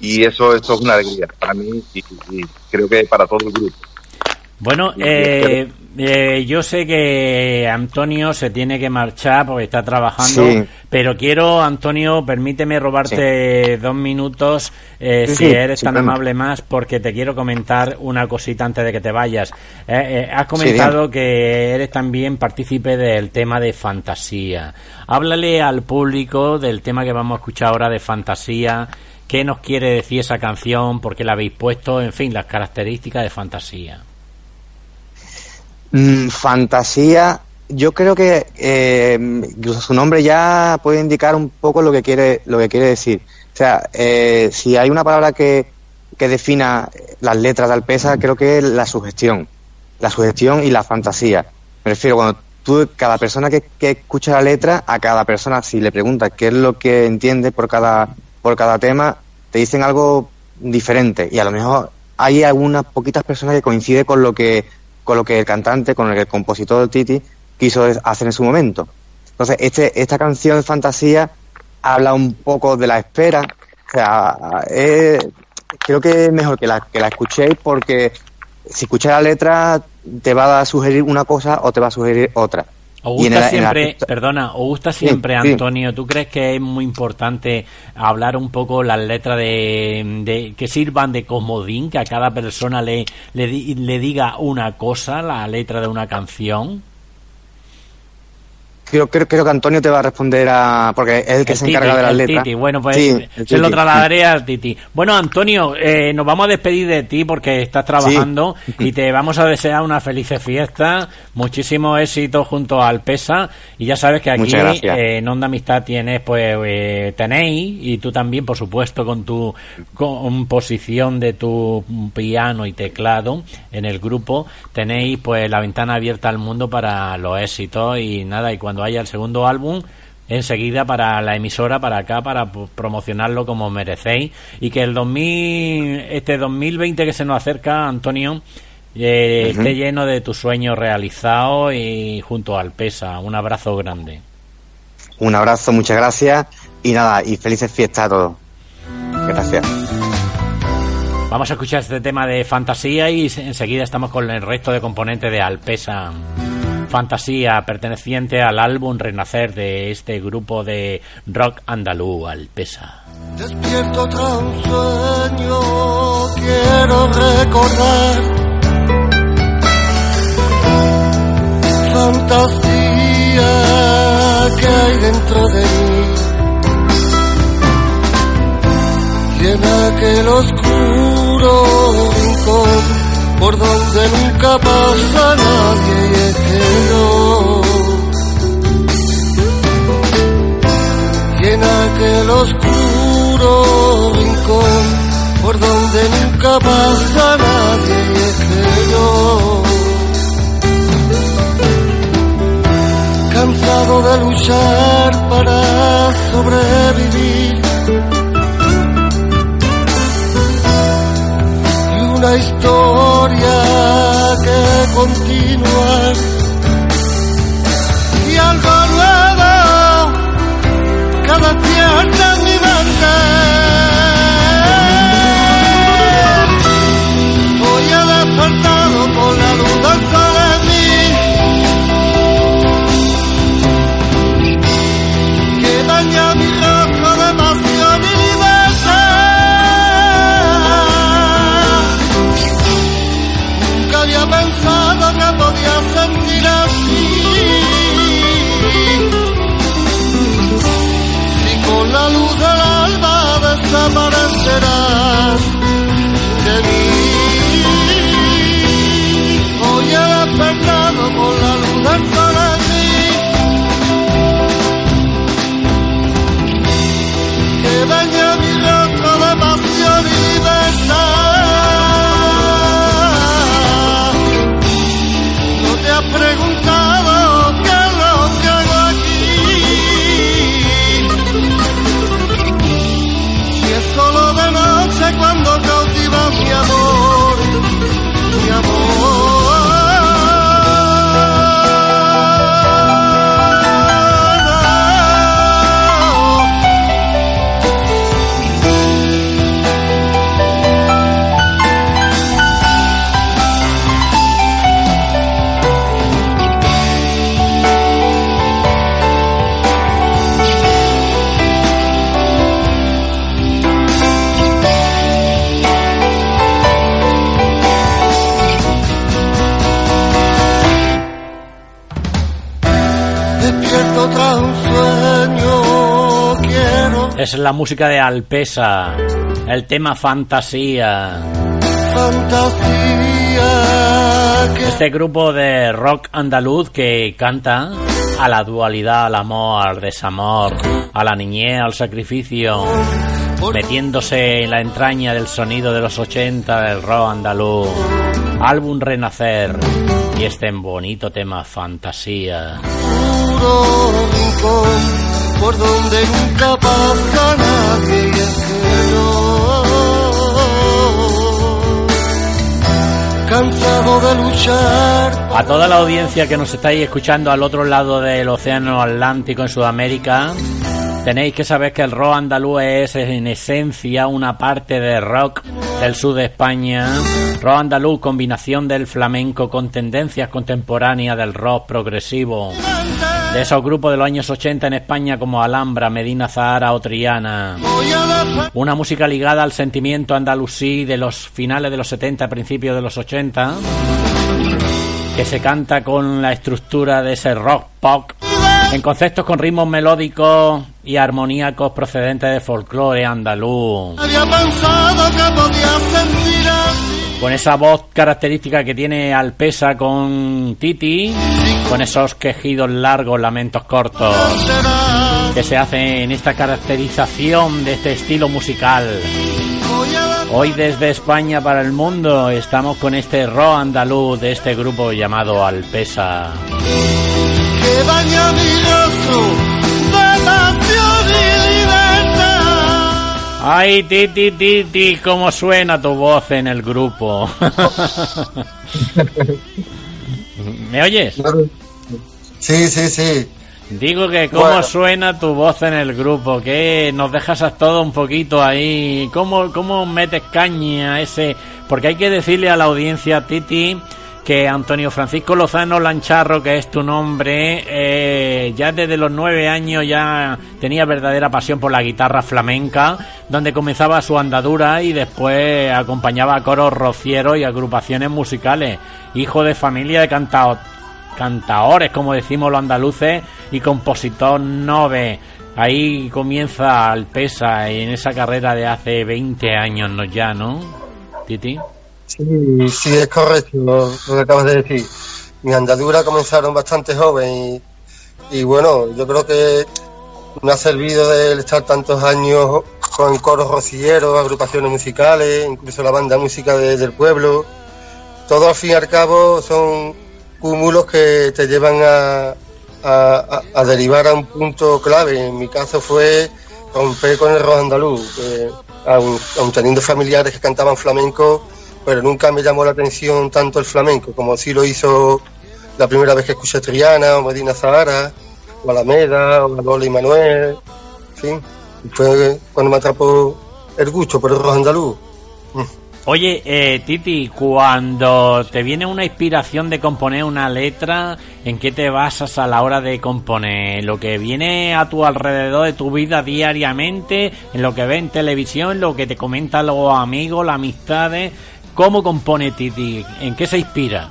y eso, eso es una alegría para mí y, y creo que para todo el grupo. Bueno, eh, eh, yo sé que Antonio se tiene que marchar porque está trabajando, Sí. pero quiero, Antonio, permíteme robarte dos minutos, eh, Sí, si eres tan problema. amable más, porque te quiero comentar una cosita antes de que te vayas. Eh, eh, has comentado que eres también partícipe del tema de fantasía. Háblale al público del tema que vamos a escuchar ahora de fantasía. ¿Qué nos quiere decir esa canción? ¿Por qué la habéis puesto? En fin, las características de fantasía. Mm, fantasía, yo creo que eh, su nombre ya puede indicar un poco lo que quiere, lo que quiere decir. O sea, eh, si hay una palabra que, que defina las letras de Alpesa, creo que es la sugestión. La sugestión y la fantasía. Me refiero cuando tú, cada persona que, que escucha la letra, a cada persona, si le preguntas qué es lo que entiende por cada, por cada tema, te dicen algo diferente. Y a lo mejor hay algunas poquitas personas que coinciden con lo que con lo que el cantante, con que el compositor Titi quiso hacer en su momento. Entonces, este, esta canción fantasía habla un poco de la espera. O sea, eh, creo que es mejor que la, que la escuchéis porque si escuchas la letra te va a sugerir una cosa o te va a sugerir otra. ¿O Y en gusta el- en el siempre, artista- perdona, o gusta Sí, siempre, sí. Antonio, ¿tú crees que es muy importante hablar un poco las letras de, de- que sirvan de comodín, que a cada persona le, le, le diga una cosa, la letra de una canción? Creo, creo, creo que Antonio te va a responder a... porque es el que El se Titi, encarga de las letras. Titi. Bueno, pues Sí, se lo trasladaré al Titi. Bueno, Antonio, eh, nos vamos a despedir de ti porque estás trabajando y te vamos a desear una feliz fiesta, muchísimo éxito junto al PESA y ya sabes que aquí eh, en Onda Amistad tienes, pues, eh, tenéis y tú también, por supuesto, con tu composición de tu piano y teclado en el grupo, tenéis, pues, la ventana abierta al mundo para los éxitos y nada, y cuando haya el segundo álbum, enseguida para la emisora, para acá, para promocionarlo como merecéis y que el 2000, este 2020 que se nos acerca, Antonio, eh, esté lleno de tus sueños realizados y junto al PESA. Un abrazo grande. Un abrazo, muchas gracias y nada, y felices fiestas a todos. Gracias. Vamos a escuchar este tema de fantasía y se- enseguida estamos con el resto de componentes de Alpesa. Fantasía, perteneciente al álbum Renacer de este grupo de rock andaluz, Alpesa. Despierto tras un sueño, quiero recordar fantasía que hay dentro de mí. En aquel oscuro rincón por donde nunca pasa nadie y es que y en aquel oscuro rincón por donde nunca pasa nadie y es que yo cansado de luchar para sobrevivir una historia que continuar y algo nuevo cada despierta en mi mente. Hoy he despertado con la duda dentro de that I Es la música de Alpesa, el tema Fantasía. fantasía que Este grupo de rock andaluz que canta a la dualidad, al amor, al desamor, a la niñez, al sacrificio, metiéndose en la entraña del sonido de los 80 del rock andaluz. Álbum Renacer y este bonito tema Fantasía. rincón por donde nunca pasa nadie y es que yo cansado de luchar A toda la audiencia que nos estáis escuchando al otro lado del Océano Atlántico en Sudamérica, tenéis que saber que el rock andaluz es en esencia una parte de rock del sur de España. Rock andaluz, combinación del flamenco con tendencias contemporáneas del rock progresivo. De esos grupos de los años 80 en España como Alhambra, Medina Zahara o Triana. Una música ligada al sentimiento andalusí de los finales de los 70, principios de los 80, que se canta con la estructura de ese rock pop, en conceptos con ritmos melódicos y armoníacos procedentes de folclore andaluz. Con esa voz característica que tiene Alpesa con Titi, con esos quejidos largos, lamentos cortos, que se hace en esta caracterización de este estilo musical. Hoy desde España para el mundo estamos con este rock andaluz de este grupo llamado Alpesa. que baña mi rostro de pasión y libertad Ay, Titi, Titi, cómo suena tu voz en el grupo. ¿Me oyes? Sí, sí, sí. Digo que cómo Bueno. suena tu voz en el grupo, que nos dejas a todo un poquito ahí, cómo, cómo metes caña a ese, porque hay que decirle a la audiencia, Titi, que Antonio Francisco Lozano Lancharro, que es tu nombre, eh, ya desde los nueve años ya tenía verdadera pasión por la guitarra flamenca, donde comenzaba su andadura y después acompañaba a coros rocieros y agrupaciones musicales. Hijo de familia de cantao- cantaores, como decimos los andaluces, y compositor nove. Ahí comienza Alpesa en esa carrera de hace 20 años ya, ¿no? Titi. Sí, sí, es correcto lo, que acabas de decir. Mis andaduras comenzaron bastante joven y, bueno, yo creo que me ha servido de estar tantos años con coros rocilleros, agrupaciones musicales, incluso la banda música de- del pueblo. Todo al fin y al cabo son cúmulos que te llevan a, derivar a un punto clave. En mi caso fue romper con el rock andaluz, aun, aun teniendo familiares que cantaban flamenco, pero nunca me llamó la atención tanto el flamenco como sí lo hizo la primera vez que escuché Triana o Medina Zahara o Alameda o Lola y Manuel, en fin, fue cuando me atrapó el gusto por rock andaluz. Oye, eh, Titi, cuando te viene una inspiración de componer una letra, ¿en qué te basas a la hora de componer? ¿Lo que viene a tu alrededor de tu vida diariamente? ¿En lo que ves en televisión? ¿En lo que te comentan los amigos, las amistades? ¿Cómo compone Titi? ¿En qué se inspira?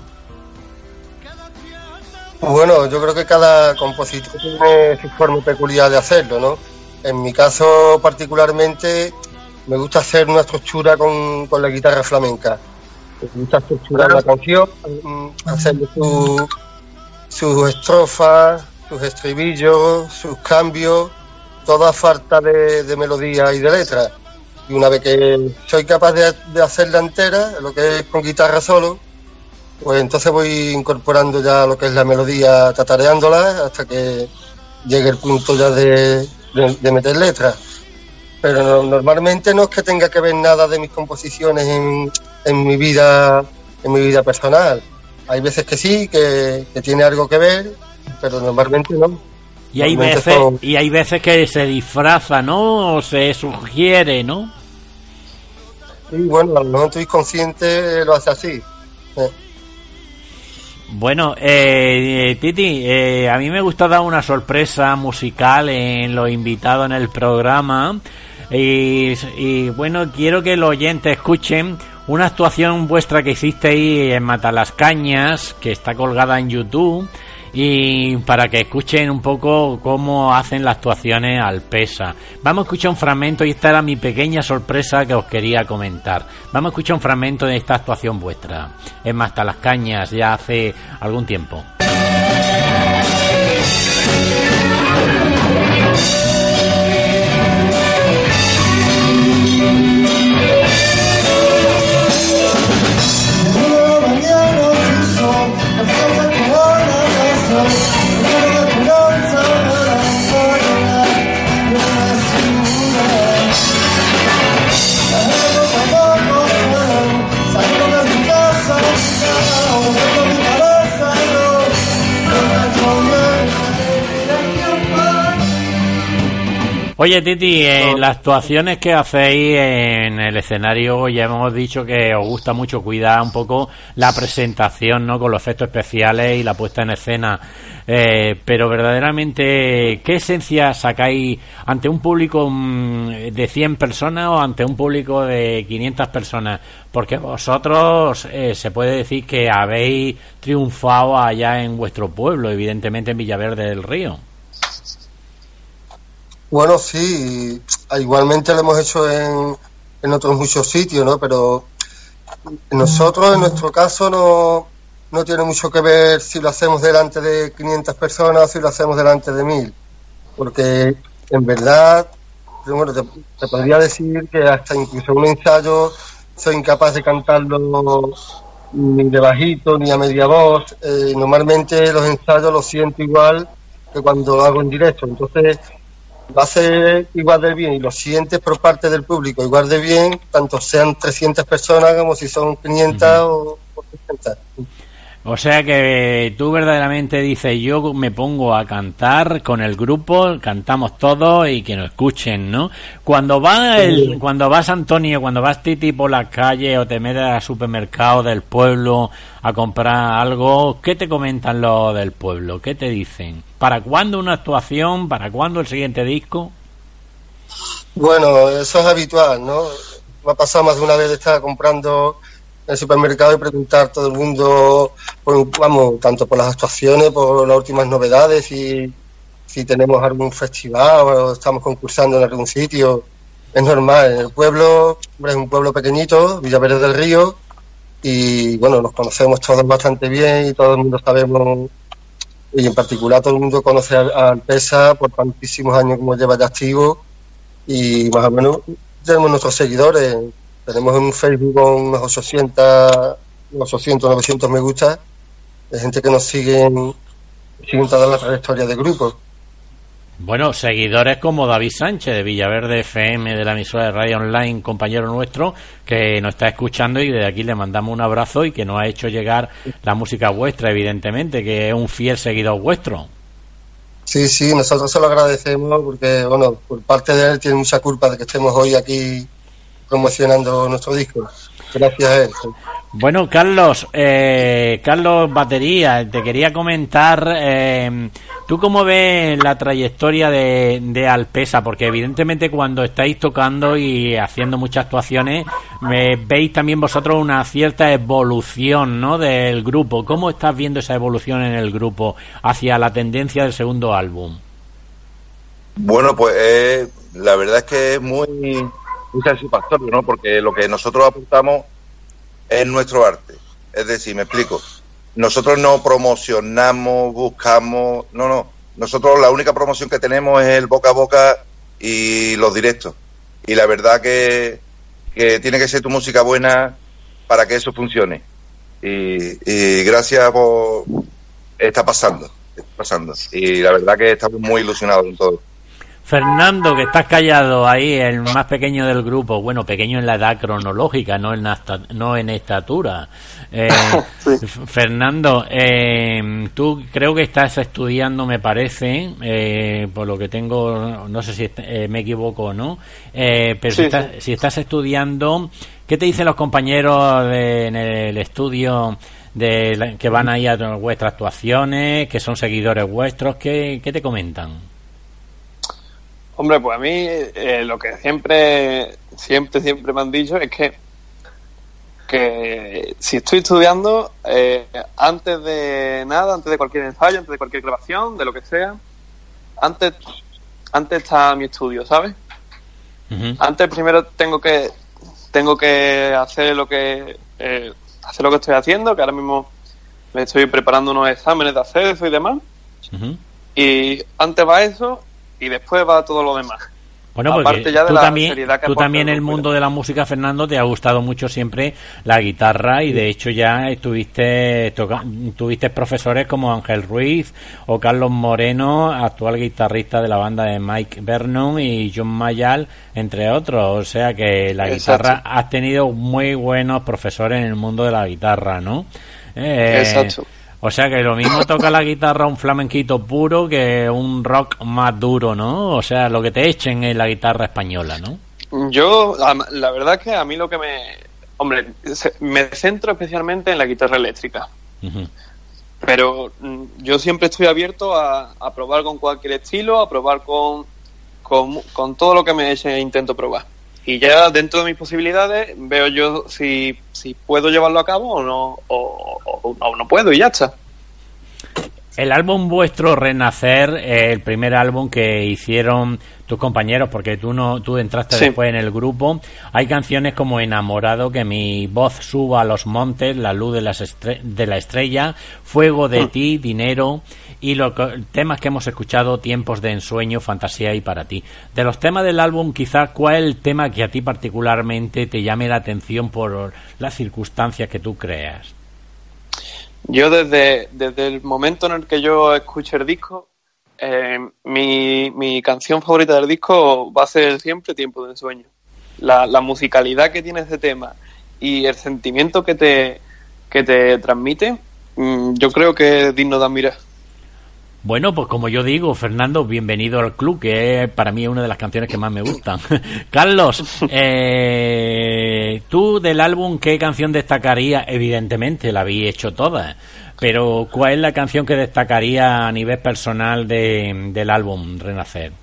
Bueno, yo creo que cada compositor tiene su forma peculiar de hacerlo, ¿no? En mi caso particularmente me gusta hacer una estructura con, con la guitarra flamenca. Me gusta estructurar la canción, mm, hacerle su- sus estrofas, sus estribillos, sus cambios, toda falta de, de melodía y de letra. Y una vez que soy capaz de, de hacerla entera, lo que es con guitarra solo, pues entonces voy incorporando ya lo que es la melodía, tatareándola hasta que llegue el punto ya de, de- meter letras. Pero no- normalmente no es que tenga que ver nada de mis composiciones en, en mi vida en mi vida personal. Hay veces que sí, que, que tiene algo que ver, pero normalmente no. Y hay veces, y hay veces que se disfraza, ¿no? O se sugiere, ¿no? Sí, bueno, a lo mejor tu inconsciente lo hace así. Eh. Bueno, eh, eh, Titi, eh, a mí me gusta dar una sorpresa musical en los invitados en el programa. Y, y, bueno, quiero que los oyentes escuchen una actuación vuestra que hicisteis en Matalascañas, que está colgada en YouTube. Y para que escuchen un poco cómo hacen las actuaciones al PESA. Vamos a escuchar un fragmento y esta era mi pequeña sorpresa que os quería comentar. Vamos a escuchar un fragmento de esta actuación vuestra. Es más, hasta las cañas ya hace algún tiempo. Oye, Titi, en las actuaciones que hacéis en el escenario, ya hemos dicho que os gusta mucho cuidar un poco la presentación, ¿no? Con los efectos especiales y la puesta en escena. Eh, pero verdaderamente, ¿qué esencia sacáis ante un público mm, de 100 personas o ante un público de 500 personas? Porque vosotros eh, se puede decir que habéis triunfado allá en vuestro pueblo, evidentemente en Villaverde del Río. Bueno, sí, igualmente lo hemos hecho en, en otros muchos sitios, ¿no? Pero nosotros, en nuestro caso, no, no tiene mucho que ver si lo hacemos delante de 500 personas o si lo hacemos delante de 1000. Porque, en verdad, bueno, te, podría decir que hasta incluso un ensayo soy incapaz de cantarlo ni de bajito ni a media voz. Eh, normalmente los ensayos los siento igual que cuando lo hago en directo. Entonces, va a ser igual de bien y lo sientes por parte del público igual de bien, tanto sean 300 personas como si son 500 o, 600. O sea que tú verdaderamente dices, yo me pongo a cantar con el grupo, cantamos todos y que nos escuchen, ¿no? Cuando va el, cuando vas Antonio, cuando vas Titi por la calle o te metes al supermercado del pueblo a comprar algo, ¿qué te comentan los del pueblo? ¿Qué te dicen? ¿Para cuándo una actuación? ¿Para cuándo el siguiente disco? Bueno, eso es habitual, ¿no? Me ha pasado más de una vez de estar comprando el supermercado y preguntar a todo el mundo, vamos, tanto por las actuaciones, por las últimas novedades, y si tenemos algún festival o estamos concursando en algún sitio. Es normal, en el pueblo, es un pueblo pequeñito, Villaverde del Río, y bueno, nos conocemos todos bastante bien y todo el mundo sabemos y en particular todo el mundo conoce al PESA por tantísimos años como lleva ya activo y más o menos tenemos nuestros seguidores. Tenemos en Facebook unos 800, 800, 900 me gusta de gente que nos siguen, siguen toda la trayectoria de grupo. Bueno, seguidores como David Sánchez de Villaverde FM, de la emisora de radio online, compañero nuestro, que nos está escuchando y desde aquí le mandamos un abrazo y que nos ha hecho llegar la música vuestra, evidentemente, que es un fiel seguidor vuestro. Sí, sí, nosotros se lo agradecemos porque, bueno, por parte de él tiene mucha culpa de que estemos hoy aquí promocionando nuestro disco. Gracias a él. Bueno, Carlos, eh, Carlos Batería, te quería comentar, eh, ¿tú cómo ves la trayectoria de, de, Alpesa? Porque evidentemente cuando estáis tocando y haciendo muchas actuaciones, veis también vosotros una cierta evolución ¿no? del grupo. ¿Cómo estás viendo esa evolución en el grupo hacia la tendencia del segundo álbum? Bueno, pues eh, la verdad es que es muy, muy satisfactorio, ¿no? Porque lo que nosotros apuntamos es nuestro arte. Es decir, me explico. Nosotros no promocionamos, buscamos, no, no. Nosotros la única promoción que tenemos es el boca a boca y los directos. Y la verdad que, que tiene que ser tu música buena para que eso funcione. Y, gracias por... Está pasando, está pasando. Y la verdad que estamos muy ilusionados en todo. Fernando, que estás callado ahí, el más pequeño del grupo, bueno, pequeño en la edad cronológica, no en, no en estatura. Eh, Fernando, eh, tú creo que estás estudiando, me parece, eh, por lo que tengo, no sé si me equivoco o no, pero si, estás, si, estás, estudiando, ¿qué te dicen los compañeros en el estudio? de que van ahí a vuestras actuaciones, que son seguidores vuestros, ¿qué, qué te comentan? Hombre, pues a mí eh, lo que siempre, siempre, siempre me han dicho es que, que si estoy estudiando, eh, antes de nada, antes de cualquier ensayo, antes de cualquier grabación, de lo que sea, antes, antes está mi estudio, ¿sabes? Antes primero tengo que tengo que hacer lo que eh, hacer lo que estoy haciendo, que ahora mismo me estoy preparando unos exámenes de acceso y demás. Y antes va eso y después va todo lo demás. Bueno, porque tú también, tú también en el mundo de la música, Fernando, te ha gustado mucho siempre la guitarra y de hecho ya estuviste tuviste profesores como Ángel Ruiz o Carlos Moreno, actual guitarrista de la banda de Mike Vernon y John Mayal, entre otros. O sea que la guitarra has tenido muy buenos profesores en el mundo de la guitarra, ¿no? Eh, Exacto. O sea que lo mismo toca la guitarra un flamenquito puro que un rock más duro, ¿no? O sea, lo que te echen en la guitarra española, ¿no? Yo, la verdad es que a mí lo que me... Hombre, me centro especialmente en la guitarra eléctrica. Pero mm, yo siempre estoy abierto a, probar con cualquier estilo, a probar con, con, todo lo que me eche intento probar y ya dentro de mis posibilidades veo yo si, si puedo llevarlo a cabo o no, o, no puedo y ya está. El álbum vuestro Renacer, el primer álbum que hicieron tus compañeros, porque tú no tú entraste después en el grupo, hay canciones como Enamorado, que mi voz suba a los montes, La luz de, las de la estrella, Fuego de mm. ti, Dinero, y los temas que hemos escuchado, Tiempos de ensueño, Fantasía y para ti. De los temas del álbum, quizás, ¿cuál es el tema que a ti particularmente te llame la atención por las circunstancias que tú creas? Yo desde, desde el momento en el que yo escuché el disco, eh, mi, mi canción favorita del disco va a ser siempre Tiempo de ensueño. La, la musicalidad que tiene ese tema y el sentimiento que te, que te transmite, mm, yo creo que es digno de admirar. Bueno, pues como yo digo, Fernando, bienvenido al club, que para mí es una de las canciones que más me gustan. Carlos, eh, tú del álbum, ¿qué canción destacaría? Evidentemente, la había hecho todas, pero ¿cuál es la canción que destacaría a nivel personal de, del álbum Renacer?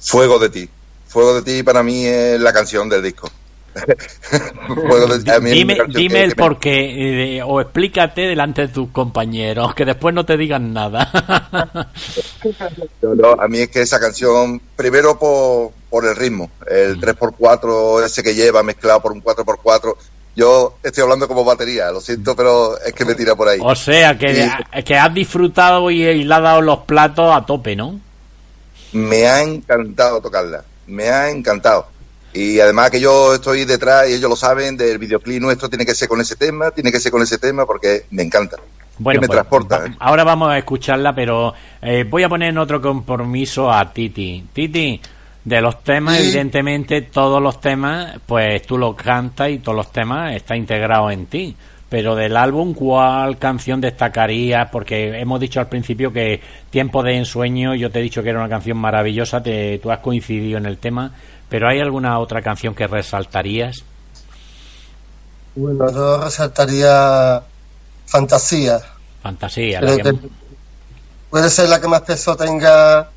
Fuego de ti. Fuego de ti para mí es la canción del disco. dime, dime el porqué eh, o explícate delante de tus compañeros, que después no te digan nada. a mí es que esa canción, primero por, por el ritmo, el 3x4 mm. ese que lleva mezclado por un 4x4, yo estoy hablando como batería, lo siento, pero es que me tira por ahí. O sea, que, que has disfrutado y, y, le has dado los platos a tope, ¿no? Me ha encantado tocarla, me ha encantado. Y además que yo estoy detrás, y ellos lo saben, del videoclip nuestro tiene que ser con ese tema, tiene que ser con ese tema porque me encanta. Bueno, me pues, transporta. Ahora vamos a escucharla, pero eh, voy a poner en otro compromiso a Titi. Titi, de los temas, evidentemente, todos los temas, pues tú los cantas y todos los temas están integrados en ti. Pero del álbum, ¿cuál canción destacaría? Porque hemos dicho al principio que Tiempo de Ensueño, yo te he dicho que era una canción maravillosa, te, tú has coincidido en el tema. ¿Pero hay alguna otra canción que resaltarías? Bueno, yo resaltaría Fantasía. Fantasía. Puede ser la que más peso tenga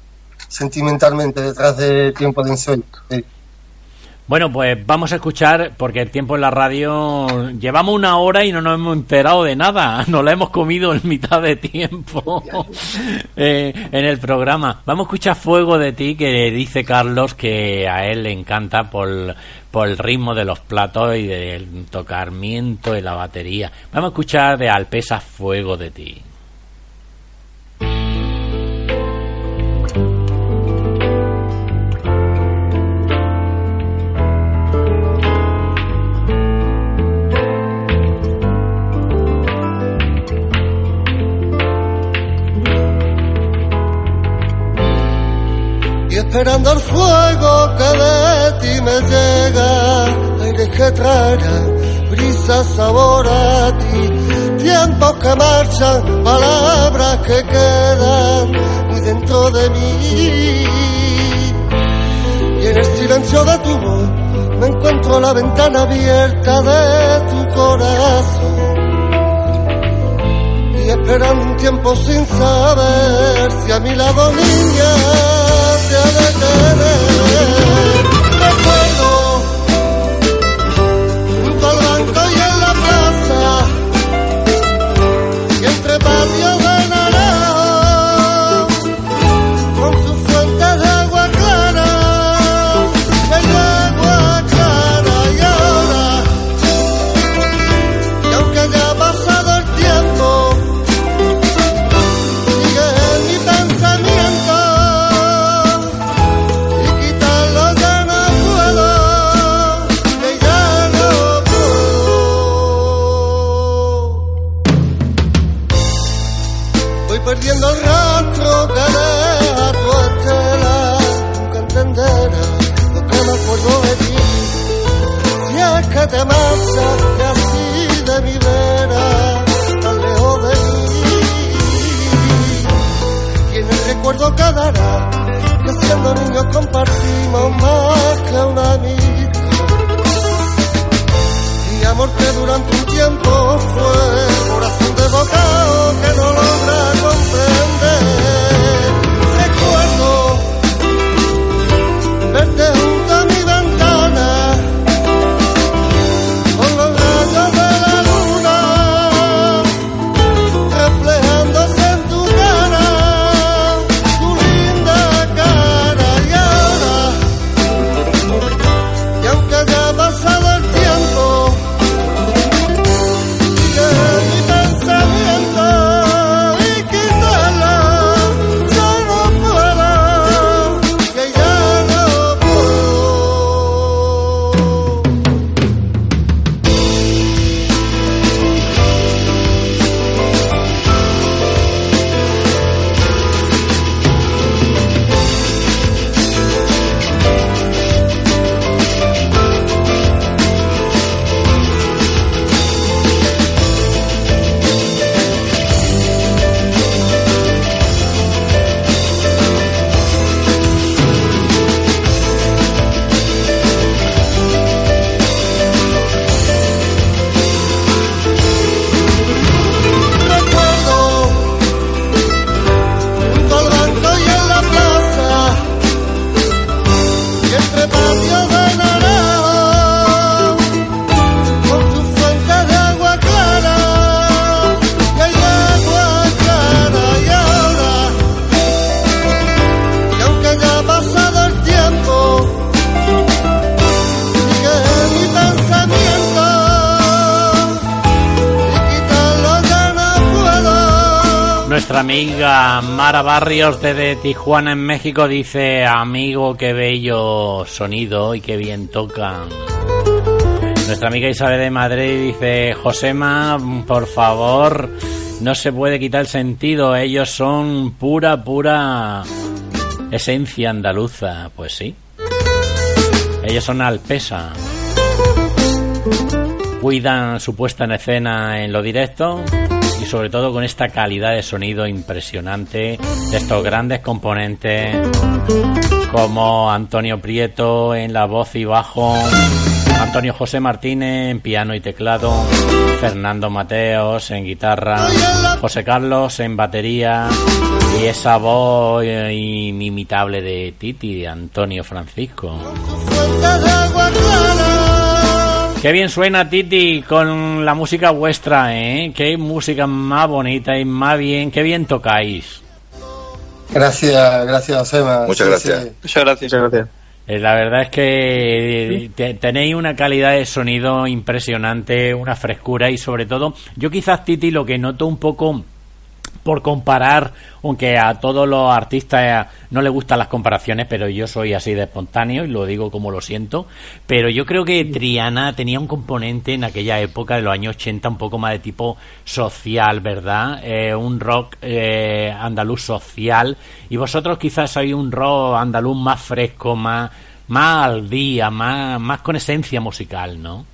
sentimentalmente detrás de Tiempo de Ensueño. Bueno, pues vamos a escuchar, porque el tiempo en la radio llevamos una hora y no nos hemos enterado de nada. Nos la hemos comido en mitad de tiempo eh, en el programa. Vamos a escuchar Fuego de ti, que dice Carlos que a él le encanta por, el ritmo de los platos y del tocarmiento de la batería. Vamos a escuchar de Alpesa Fuego de ti. Esperando el fuego que de ti me llega, aire que traerá brisa, sabor a ti, tiempos que marchan, palabras que quedan muy dentro de mí. Y en el silencio de tu voz me encuentro la ventana abierta de tu corazón. Y esperando un tiempo sin saber si a mi lado niña de tener. Recuerdo junto tiempo amiga Mara Barrios desde Tijuana en México dice, amigo, qué bello sonido y qué bien tocan. Nuestra amiga Isabel de Madrid dice, Josema, por favor, no se puede quitar el sentido, ellos son pura, pura esencia andaluza. Pues sí. Ellos son alpesa. Cuidan su puesta en escena en lo directo y sobre todo con esta calidad de sonido impresionante de estos grandes componentes como Antonio Prieto en la voz y bajo, Antonio José Martínez en piano y teclado, Fernando Mateos en guitarra, José Carlos en batería y esa voz inimitable de Titi, Antonio Francisco. Qué bien suena Titi con la música vuestra, ¿eh? Qué música más bonita y más bien, qué bien tocáis. Gracias, gracias, Josema. Muchas Sí, gracias. sí. Muchas gracias. Muchas gracias. Eh, La verdad es que te- tenéis una calidad de sonido impresionante, una frescura y sobre todo, yo quizás Titi lo que noto un poco por comparar, aunque a todos los artistas eh, no les gustan las comparaciones, pero yo soy así de espontáneo y lo digo como lo siento, pero yo creo que Triana tenía un componente en aquella época de los años 80 un poco más de tipo social, ¿verdad? Eh, un rock eh, andaluz social y vosotros quizás sois un rock andaluz más fresco, más, más al día, más, más con esencia musical, ¿no?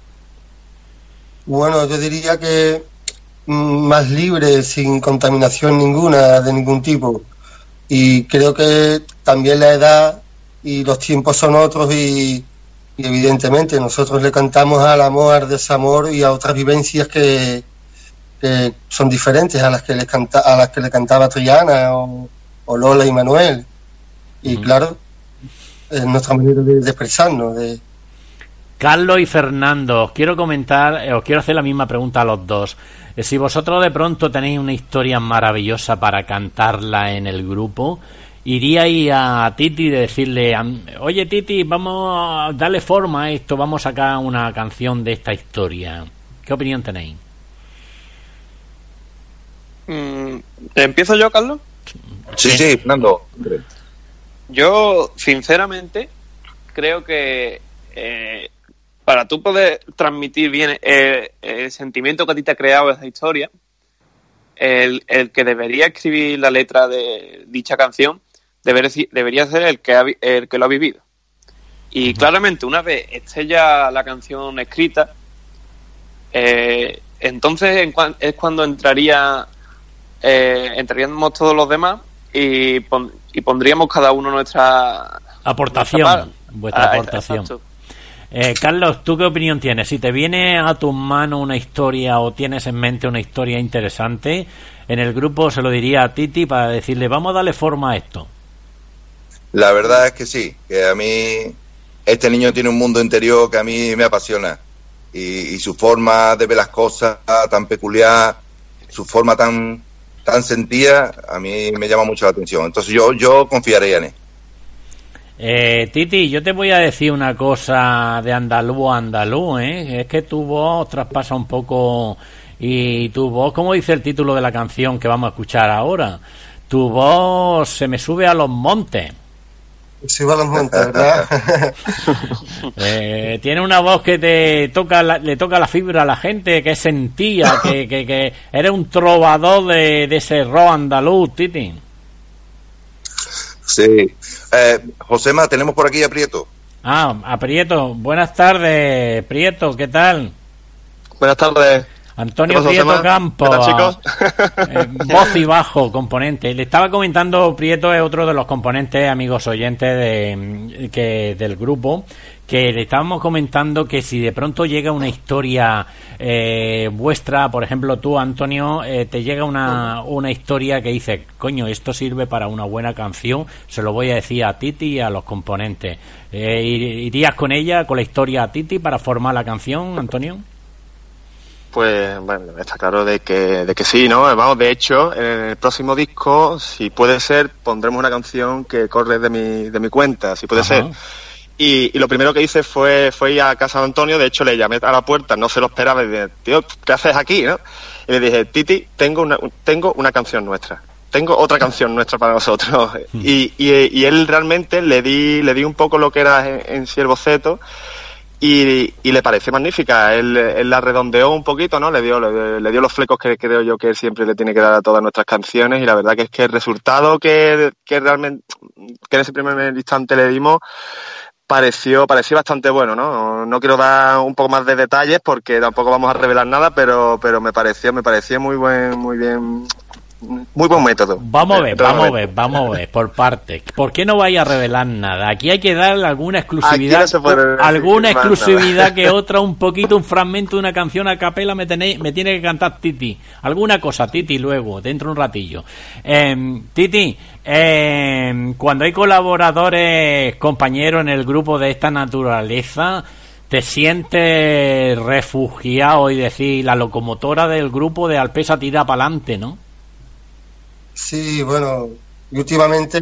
Bueno, yo diría que más libre, sin contaminación ninguna, de ningún tipo. Y creo que también la edad y los tiempos son otros y, y evidentemente nosotros le cantamos al amor, al desamor y a otras vivencias que, que son diferentes a las que le canta, a las que le cantaba Triana o, o Lola y Manuel. Y claro, es nuestra manera de, de expresarnos, de, Carlos y Fernando, os quiero comentar, eh, os quiero hacer la misma pregunta a los dos. Eh, si vosotros de pronto tenéis una historia maravillosa para cantarla en el grupo, iríais a Titi y decirle, oye Titi, vamos a darle forma a esto, vamos a sacar una canción de esta historia. ¿Qué opinión tenéis? Mm, ¿Empiezo yo, Carlos? Sí, sí, Fernando. Yo, sinceramente, creo que eh, para tú poder transmitir bien eh, el sentimiento que a ti te ha creado esa historia, el, el que debería escribir la letra de dicha canción debería, debería ser el que, ha el que lo ha vivido. Y claramente, una vez esté ya la canción escrita, eh, entonces en cuan- es cuando entraría eh, entraríamos todos los demás y, pon- y pondríamos cada uno nuestra Aportación, nuestra vuestra Ah, aportación. exacto. Eh, Carlos, ¿tú qué opinión tienes? Si te viene a tu mano una historia o tienes en mente una historia interesante, en el grupo se lo diría a Titi para decirle, vamos a darle forma a esto. La verdad es que sí, que a mí este niño tiene un mundo interior que a mí me apasiona. Y, su forma de ver las cosas tan peculiar, su forma tan, tan sentida, a mí me llama mucho la atención. Entonces yo, yo confiaría en él. Eh, Titi, yo te voy a decir una cosa de andaluz a andaluz, ¿eh? Es que tu voz traspasa un poco y tu voz, como dice el título de la canción que vamos a escuchar ahora, tu voz se me sube a los montes. Se va a los montes, ¿verdad? Eh, tiene una voz que te toca la- le toca la fibra a la gente, que es sentía, que, que, que eres un trovador de, de ese rock andaluz, Titi. Sí. Eh, Josema, tenemos por aquí a Prieto. Ah, a Prieto. Buenas tardes, Prieto, ¿qué tal? Buenas tardes. Antonio ¿Qué pasa, Prieto Josema? Campos. ¿Qué tal, chicos? Eh, voz y bajo, componente. Le estaba comentando, Prieto es otro de los componentes, amigos oyentes de, que, del grupo, que le estábamos comentando que si de pronto llega una historia eh, vuestra, por ejemplo tú, Antonio, eh, te llega una, una historia que dice, coño, esto sirve para una buena canción, se lo voy a decir a Titi y a los componentes. Eh, ir- ¿Irías con ella, con la historia a Titi para formar la canción, Antonio? Pues bueno, está claro de que, de que sí, ¿no? Vamos, de hecho, en el próximo disco, si puede ser, pondremos una canción que corre de mi, de mi cuenta, si puede Ajá. ser. Y, y lo primero que hice fue, fue ir a casa de Antonio, de hecho le llamé a la puerta, no se lo esperaba, y dije, tío, ¿qué haces aquí, no? Y le dije, Titi, tengo una, tengo una canción nuestra. Tengo otra canción nuestra para nosotros. Y, y, y él realmente le di, le di un poco lo que era en, en sí el boceto y, y le pareció magnífica. Él, él la redondeó un poquito, ¿no? Le dio, le, le dio los flecos que creo yo que él siempre le tiene que dar a todas nuestras canciones y la verdad que es que el resultado que, que realmente, que en ese primer instante le dimos, pareció, pareció bastante bueno, ¿no? No quiero dar un poco más de detalles porque tampoco vamos a revelar nada, pero, pero me pareció, me pareció muy buen, muy bien, muy buen método. Vamos a ver, Eh, vamos a ver, vamos a ver, por partes. ¿Por qué no vais a revelar nada? Aquí hay que dar alguna exclusividad, no puede alguna exclusividad nada. que otra, un poquito, un fragmento de una canción a capela me, tenéis, me tiene que cantar Titi. Alguna cosa, Titi, luego, dentro de un ratillo. Em, Titi, em, cuando hay colaboradores, compañeros en el grupo de esta naturaleza, ¿te sientes refugiado y decir la locomotora del grupo de Alpesa tira para adelante, no? Sí, bueno, y últimamente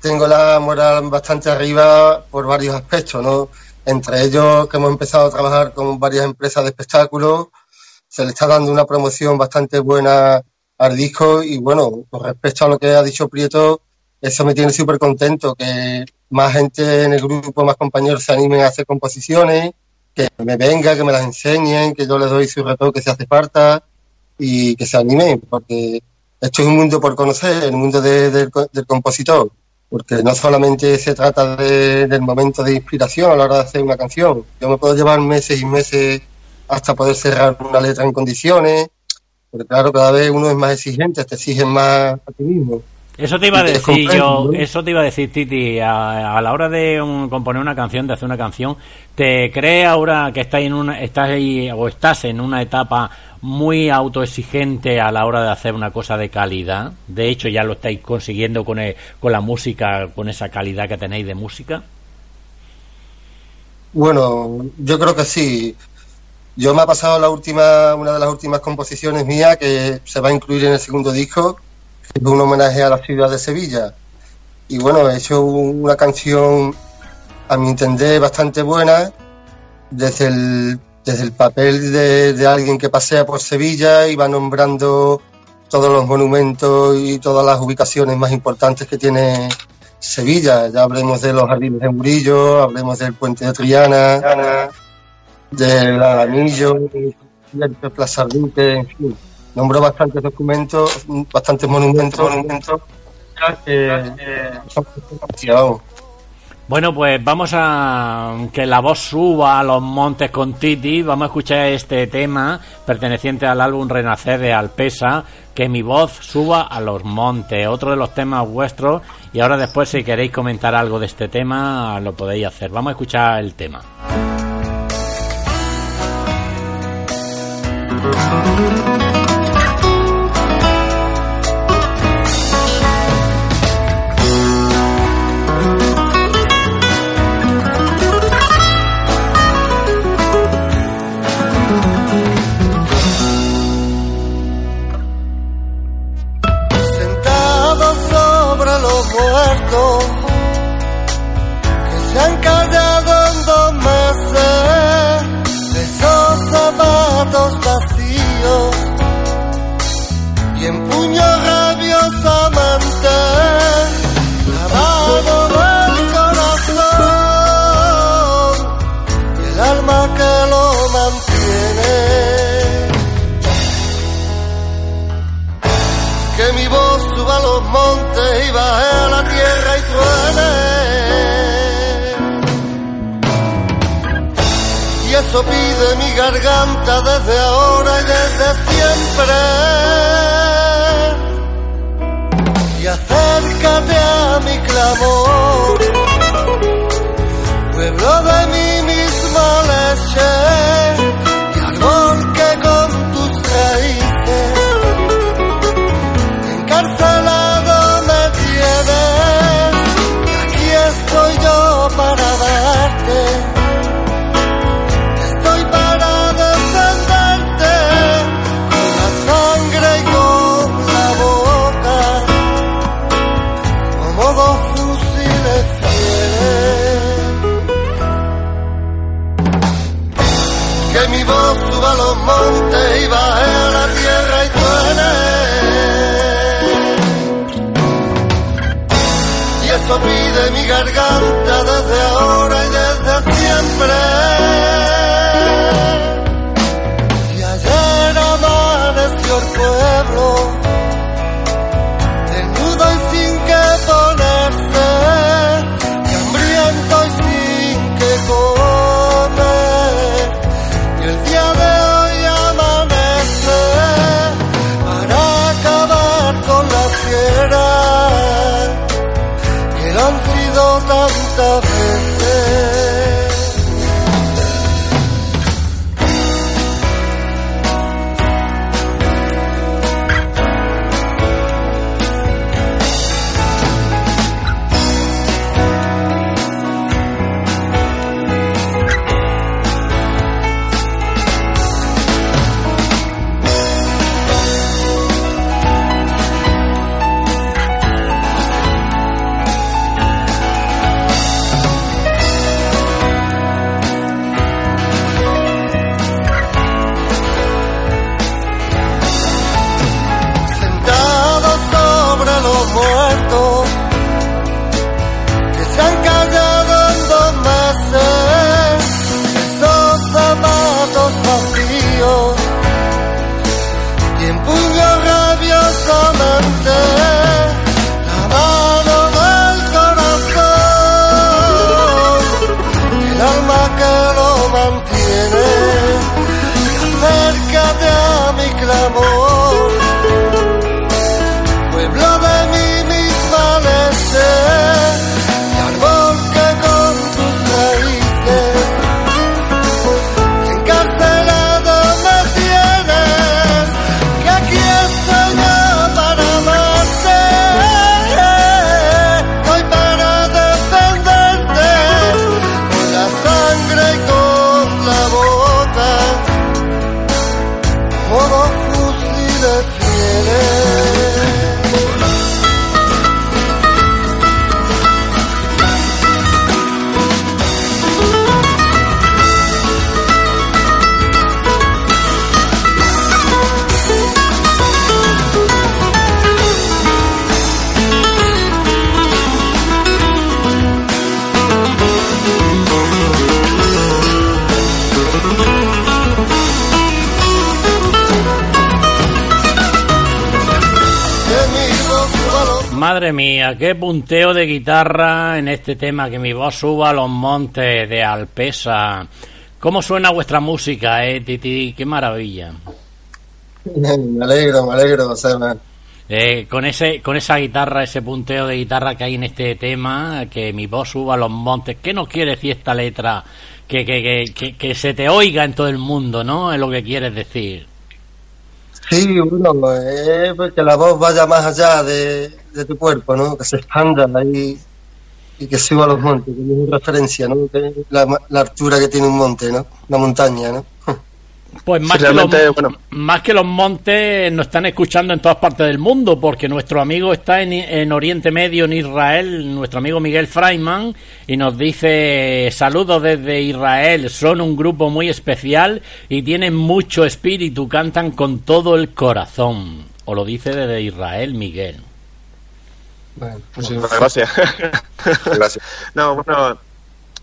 tengo la moral bastante arriba por varios aspectos, ¿no? Entre ellos que hemos empezado a trabajar con varias empresas de espectáculos, se le está dando una promoción bastante buena al disco y bueno, con respecto a lo que ha dicho Prieto, eso me tiene súper contento, que más gente en el grupo, más compañeros se animen a hacer composiciones, que me venga, que me las enseñen, que yo les doy su retoque si hace falta y que se animen, porque esto es un mundo por conocer, el mundo de- del co- del compositor, porque no solamente se trata de- del momento de inspiración a la hora de hacer una canción. Yo me puedo llevar meses y meses hasta poder cerrar una letra en condiciones, porque claro, cada vez uno es más exigente, te exigen más a ti mismo. Eso te iba a decir yo, eso te iba a decir Titi, a, a la hora de um, componer una canción, de hacer una canción, ¿te crees ahora que estás en una, estás ahí, o estás en una etapa muy autoexigente a la hora de hacer una cosa de calidad? De hecho, ya lo estáis consiguiendo con, el- con la música, con esa calidad que tenéis de música. Bueno, yo creo que sí. Yo me ha pasado la última, una de las últimas composiciones mías que se va a incluir en el segundo disco, que es un homenaje a la ciudad de Sevilla. Y bueno, he hecho una canción, a mi entender, bastante buena, desde el, desde el papel de, alguien que pasea por Sevilla y va nombrando todos los monumentos y todas las ubicaciones más importantes que tiene Sevilla. Ya hablemos de los jardines de Murillo, hablemos del puente de Triana, del Alamillo, del Plaza Rique, en fin. Nombró bastantes documentos, bastantes monumentos, monumentos que, que son bueno, pues vamos a que la voz suba a los montes con Titi. Vamos a escuchar este tema perteneciente al álbum Renacer de Alpesa. Que mi voz suba a los montes. Otro de los temas vuestros. Y ahora después si queréis comentar algo de este tema, lo podéis hacer. Vamos a escuchar el tema. Qué punteo de guitarra en este tema, que mi voz suba a los montes de Alpesa. ¿Cómo suena vuestra música, eh, Titi? Qué maravilla. Me alegro, me alegro, Josema. Eh, con ese con esa guitarra, ese punteo de guitarra que hay en este tema, que mi voz suba a los montes. ¿Qué nos quiere decir esta letra? Que, que, que, que, que se te oiga en todo el mundo, ¿no? Es lo que quieres decir. Sí, bueno, eh, pues que la voz vaya más allá de, de tu cuerpo, ¿no? Que se expanda ahí y que suba a los montes, que es una referencia, ¿no? La, la altura que tiene un monte, ¿no? Una montaña, ¿no? Pues más, Sí, que los, bueno. más que los montes nos están escuchando en todas partes del mundo, porque nuestro amigo está en, en Oriente Medio, en Israel, nuestro amigo Miguel Freiman, y nos dice saludos desde Israel, son un grupo muy especial y tienen mucho espíritu, cantan con todo el corazón. O lo dice desde Israel, Miguel. Bueno, Muchísimas gracias. Gracias. No, bueno,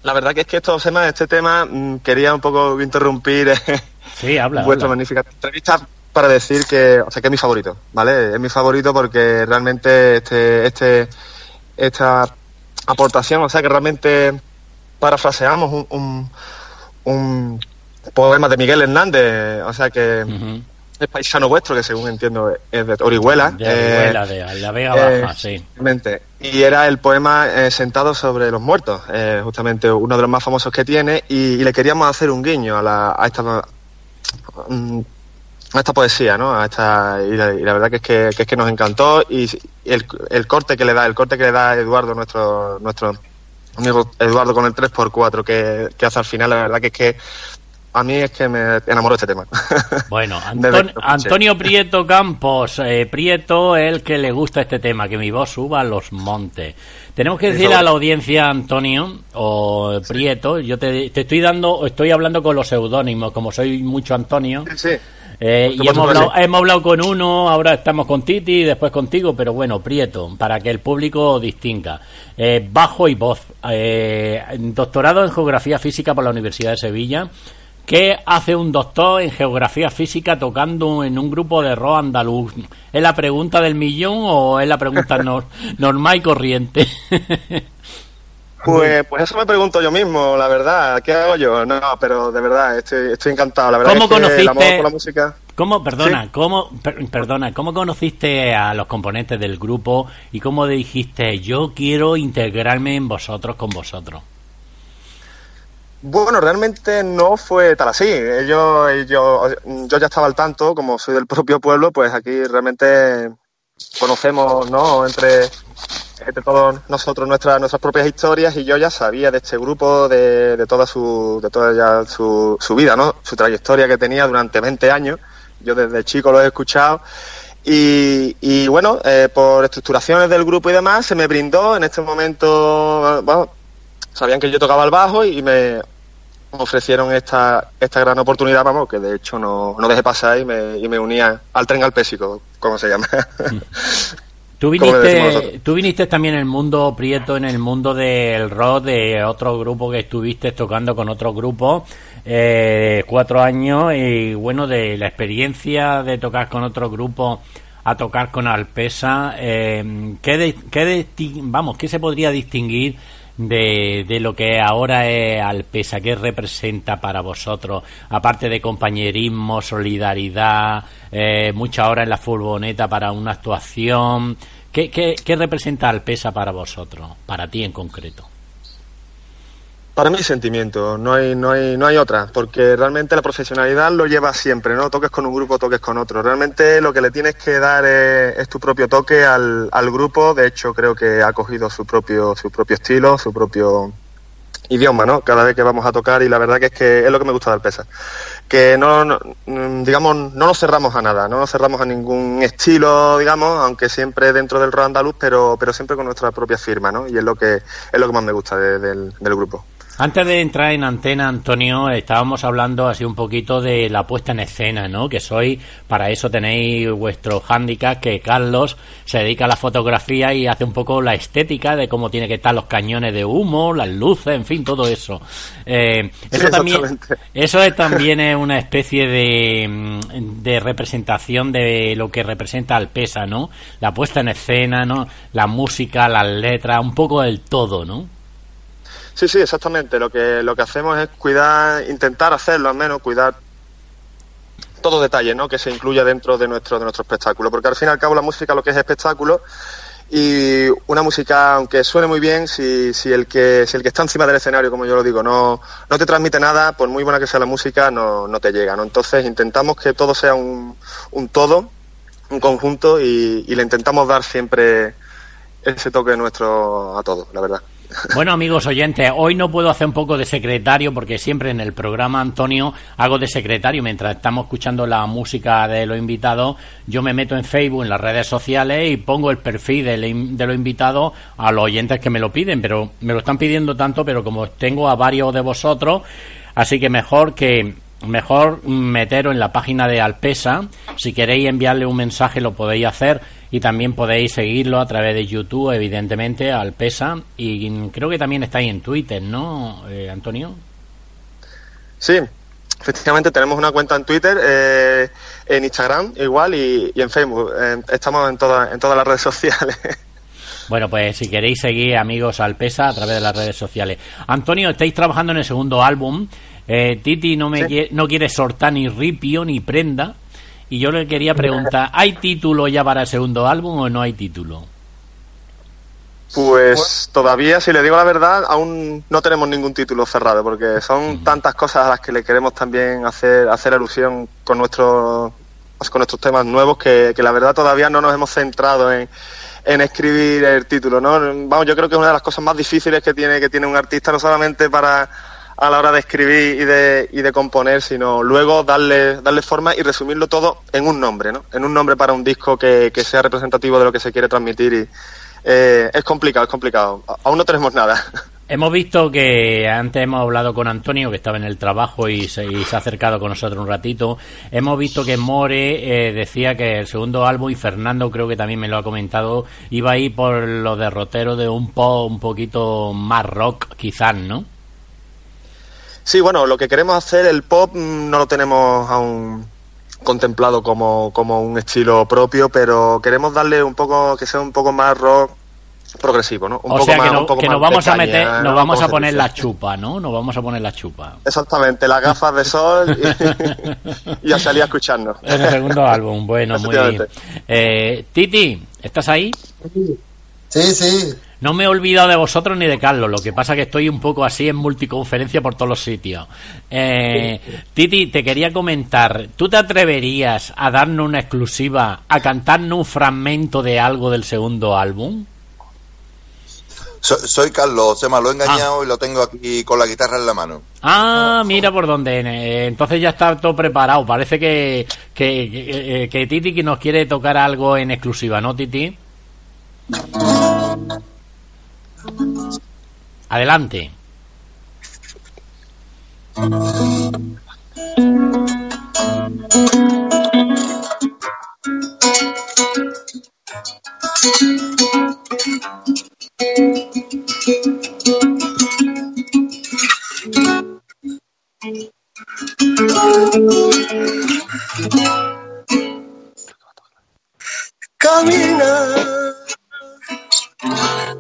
la verdad que es que estos temas, este tema, mm, quería un poco interrumpir eh, Sí, habla. vuestra habla. magnífica entrevista para decir que, o sea, que es mi favorito, ¿vale? Es mi favorito porque realmente este, este, esta aportación, o sea, que realmente parafraseamos un, un, un poema de Miguel Hernández, o sea, que es paisano vuestro, que según entiendo es de Orihuela. De eh, Orihuela, de la Vega eh, Baja, sí. Y era el poema eh, Sentado sobre los muertos, eh, justamente uno de los más famosos que tiene, y, y le queríamos hacer un guiño a, la, a esta a esta poesía, ¿no? A esta, y, la, y la verdad que es que, que es que nos encantó y el, el corte que le da, el corte que le da Eduardo, nuestro, nuestro amigo Eduardo con el 3x4 que, que hace al final, la verdad que es que a mí es que me enamoró este tema. Bueno, Anton-. Antonio Prieto Campos, eh, Prieto, el que le gusta este tema, que mi voz suba a los montes. Tenemos que Mi decirle a la audiencia, Antonio, o Prieto, yo te, te estoy dando, estoy hablando con los seudónimos, como soy mucho Antonio, sí. eh, y hemos hablado, hemos hablado con uno, ahora estamos con Titi y después contigo, pero bueno, Prieto, para que el público distinga. Eh, bajo y voz. Eh, doctorado en Geografía Física por la Universidad de Sevilla. ¿Qué hace un doctor en Geografía Física tocando en un grupo de rock andaluz? ¿Es la pregunta del millón o es la pregunta nor- normal y corriente? Pues, pues eso me pregunto yo mismo, la verdad. ¿Qué hago yo? No, pero de verdad, estoy, estoy encantado. La verdad ¿Cómo es que el conociste- amor por la música. ¿Cómo, perdona, Sí. cómo, per- perdona, cómo conociste a los componentes del grupo y cómo dijiste yo quiero integrarme en vosotros con vosotros? Bueno, realmente no fue tal así. Yo, yo, yo ya estaba al tanto, como soy del propio pueblo, pues aquí realmente conocemos, ¿no? Entre, entre todos nosotros nuestras nuestras propias historias y yo ya sabía de este grupo, de, de toda su, de toda ya su, su vida, ¿no? Su trayectoria que tenía durante 20 años. Yo desde chico lo he escuchado. Y, y bueno, eh, por estructuraciones del grupo y demás, se me brindó en este momento, bueno, sabían que yo tocaba el bajo y me ofrecieron esta, esta gran oportunidad, vamos, que de hecho no, no dejé pasar y me, y me unía al tren alpésico, como se llama. Tú le decimos viniste, tú viniste también en el mundo Prieto, en el mundo del rock, de otro grupo que estuviste tocando con otro grupo, eh, cuatro años, y bueno, de la experiencia de tocar con otro grupo a tocar con Alpesa, eh, ¿qué, de- qué vamos, ¿qué se podría distinguir de, de lo que ahora es Alpesa? ¿Qué representa para vosotros? Aparte de compañerismo, solidaridad, eh, mucha hora en la furgoneta para una actuación. ¿Qué, qué, qué representa Alpesa para vosotros? Para ti en concreto. Para mí sentimiento, no hay, no hay, no hay otra, porque realmente la profesionalidad lo lleva siempre, ¿no? Toques con un grupo, toques con otro. Realmente lo que le tienes que dar es, tu propio toque al, al grupo. De hecho, creo que ha cogido su propio, su propio estilo, su propio idioma, ¿no? Cada vez que vamos a tocar y la verdad que es que es lo que me gusta del Pesa. Que no, mm, digamos, no nos cerramos a nada, no nos cerramos a ningún estilo, digamos, aunque siempre dentro del rock andaluz, pero, pero siempre con nuestra propia firma, ¿no? Y es lo que, es lo que más me gusta de- del, del grupo. Antes de entrar en antena, Antonio, estábamos hablando así un poquito de la puesta en escena, ¿no? Que soy, para eso tenéis vuestro hándicap, que Carlos se dedica a la fotografía y hace un poco la estética de cómo tiene que estar los cañones de humo, las luces, en fin, todo eso. Eh, eso Sí, también, eso es también es una especie de, mm, de representación de lo que representa Alpesa, ¿no? La puesta en escena, ¿no? La música, las letras, un poco del todo, ¿no? Sí, sí, exactamente. Lo que, lo que hacemos es cuidar, intentar hacerlo al menos, cuidar todo detalle, ¿no? Que se incluya dentro de nuestro, de nuestro espectáculo. Porque al fin y al cabo la música lo que es espectáculo y una música, aunque suene muy bien, si, si el que, si el que está encima del escenario, como yo lo digo, no, no te transmite nada, por muy buena que sea la música, no, no te llega, ¿no? Entonces intentamos que todo sea un, un todo, un conjunto y, y le intentamos dar siempre ese toque nuestro a todo, la verdad. Bueno, amigos oyentes, hoy no puedo hacer un poco de secretario porque siempre en el programa, Antonio, hago de secretario. Mientras estamos escuchando la música de los invitados, yo me meto en Facebook, en las redes sociales y pongo el perfil de, los invitados a los oyentes que me lo piden. Pero me lo están pidiendo tanto, pero como tengo a varios de vosotros, así que mejor que mejor meteros en la página de Alpesa. Si queréis enviarle un mensaje lo podéis hacer y también podéis seguirlo a través de YouTube, evidentemente, Alpesa. Y creo que también estáis en Twitter, ¿no, eh, Antonio? Sí, efectivamente tenemos una cuenta en Twitter, eh, en Instagram igual y, y en Facebook. Eh, estamos en, todas en todas las redes sociales. Bueno, pues si queréis seguir amigos Alpesa a través de las redes sociales. Antonio, estáis trabajando en el segundo álbum. Eh, Titi no me Sí. quie- no quiere soltar ni ripio ni prenda. Y yo le quería preguntar, ¿hay título ya para el segundo álbum o no hay título? Pues todavía, si le digo la verdad, aún no tenemos ningún título cerrado, porque son tantas cosas a las que le queremos también hacer, hacer alusión con nuestros pues, con nuestros temas nuevos que, que la verdad todavía no nos hemos centrado en, en escribir el título, ¿no? Vamos, yo creo que es una de las cosas más difíciles que tiene, que tiene un artista, no solamente para a la hora de escribir y de, y de componer, sino luego darle, darle forma y resumirlo todo en un nombre, ¿no? En un nombre para un disco que, que sea representativo de lo que se quiere transmitir y eh, es complicado, es complicado. Aún no tenemos nada. Hemos visto que antes hemos hablado con Antonio, que estaba en el trabajo y se, y se ha acercado con nosotros un ratito. Hemos visto que More eh, decía que el segundo álbum, y Fernando creo que también me lo ha comentado, iba a ir por los derroteros de un pop un poquito más rock, quizás, ¿no? Sí, bueno, lo que queremos hacer, el pop, mm, no lo tenemos aún contemplado como, como un estilo propio, pero queremos darle un poco, que sea un poco más rock progresivo, ¿no? Un o poco sea más, que, no- un poco que nos vamos a meter, ¿no? nos vamos a poner la chupa, ¿no? Nos vamos a poner la chupa. Exactamente, las gafas de sol y, y a salir a escucharnos. En el segundo álbum, bueno, muy bien. Eh, Titi, ¿estás ahí? Sí, sí. No me he olvidado de vosotros ni de Carlos, lo que pasa que estoy un poco así en multiconferencia por todos los sitios. Eh, Titi, te quería comentar, ¿tú te atreverías a darnos una exclusiva, a cantarnos un fragmento de algo del segundo álbum? So- soy Carlos, se me lo he engañado y lo tengo aquí con la guitarra en la mano. Ah, mira por dónde. eh, entonces ya está todo preparado. Parece que, que, que, eh, que Titi nos quiere tocar algo en exclusiva, ¿no, Titi? Adelante. Camina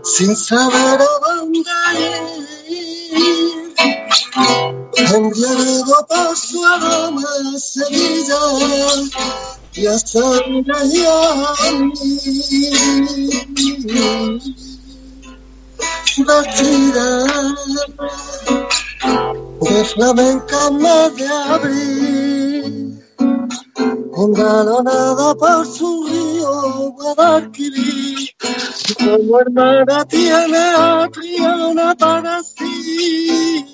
sin saber a dónde ir. Embriagado por su aroma de Sevilla y hasta Vestida de flamenca más de abril engalonada por su río Guadalquivir, como hermana tiene a Triana para sí.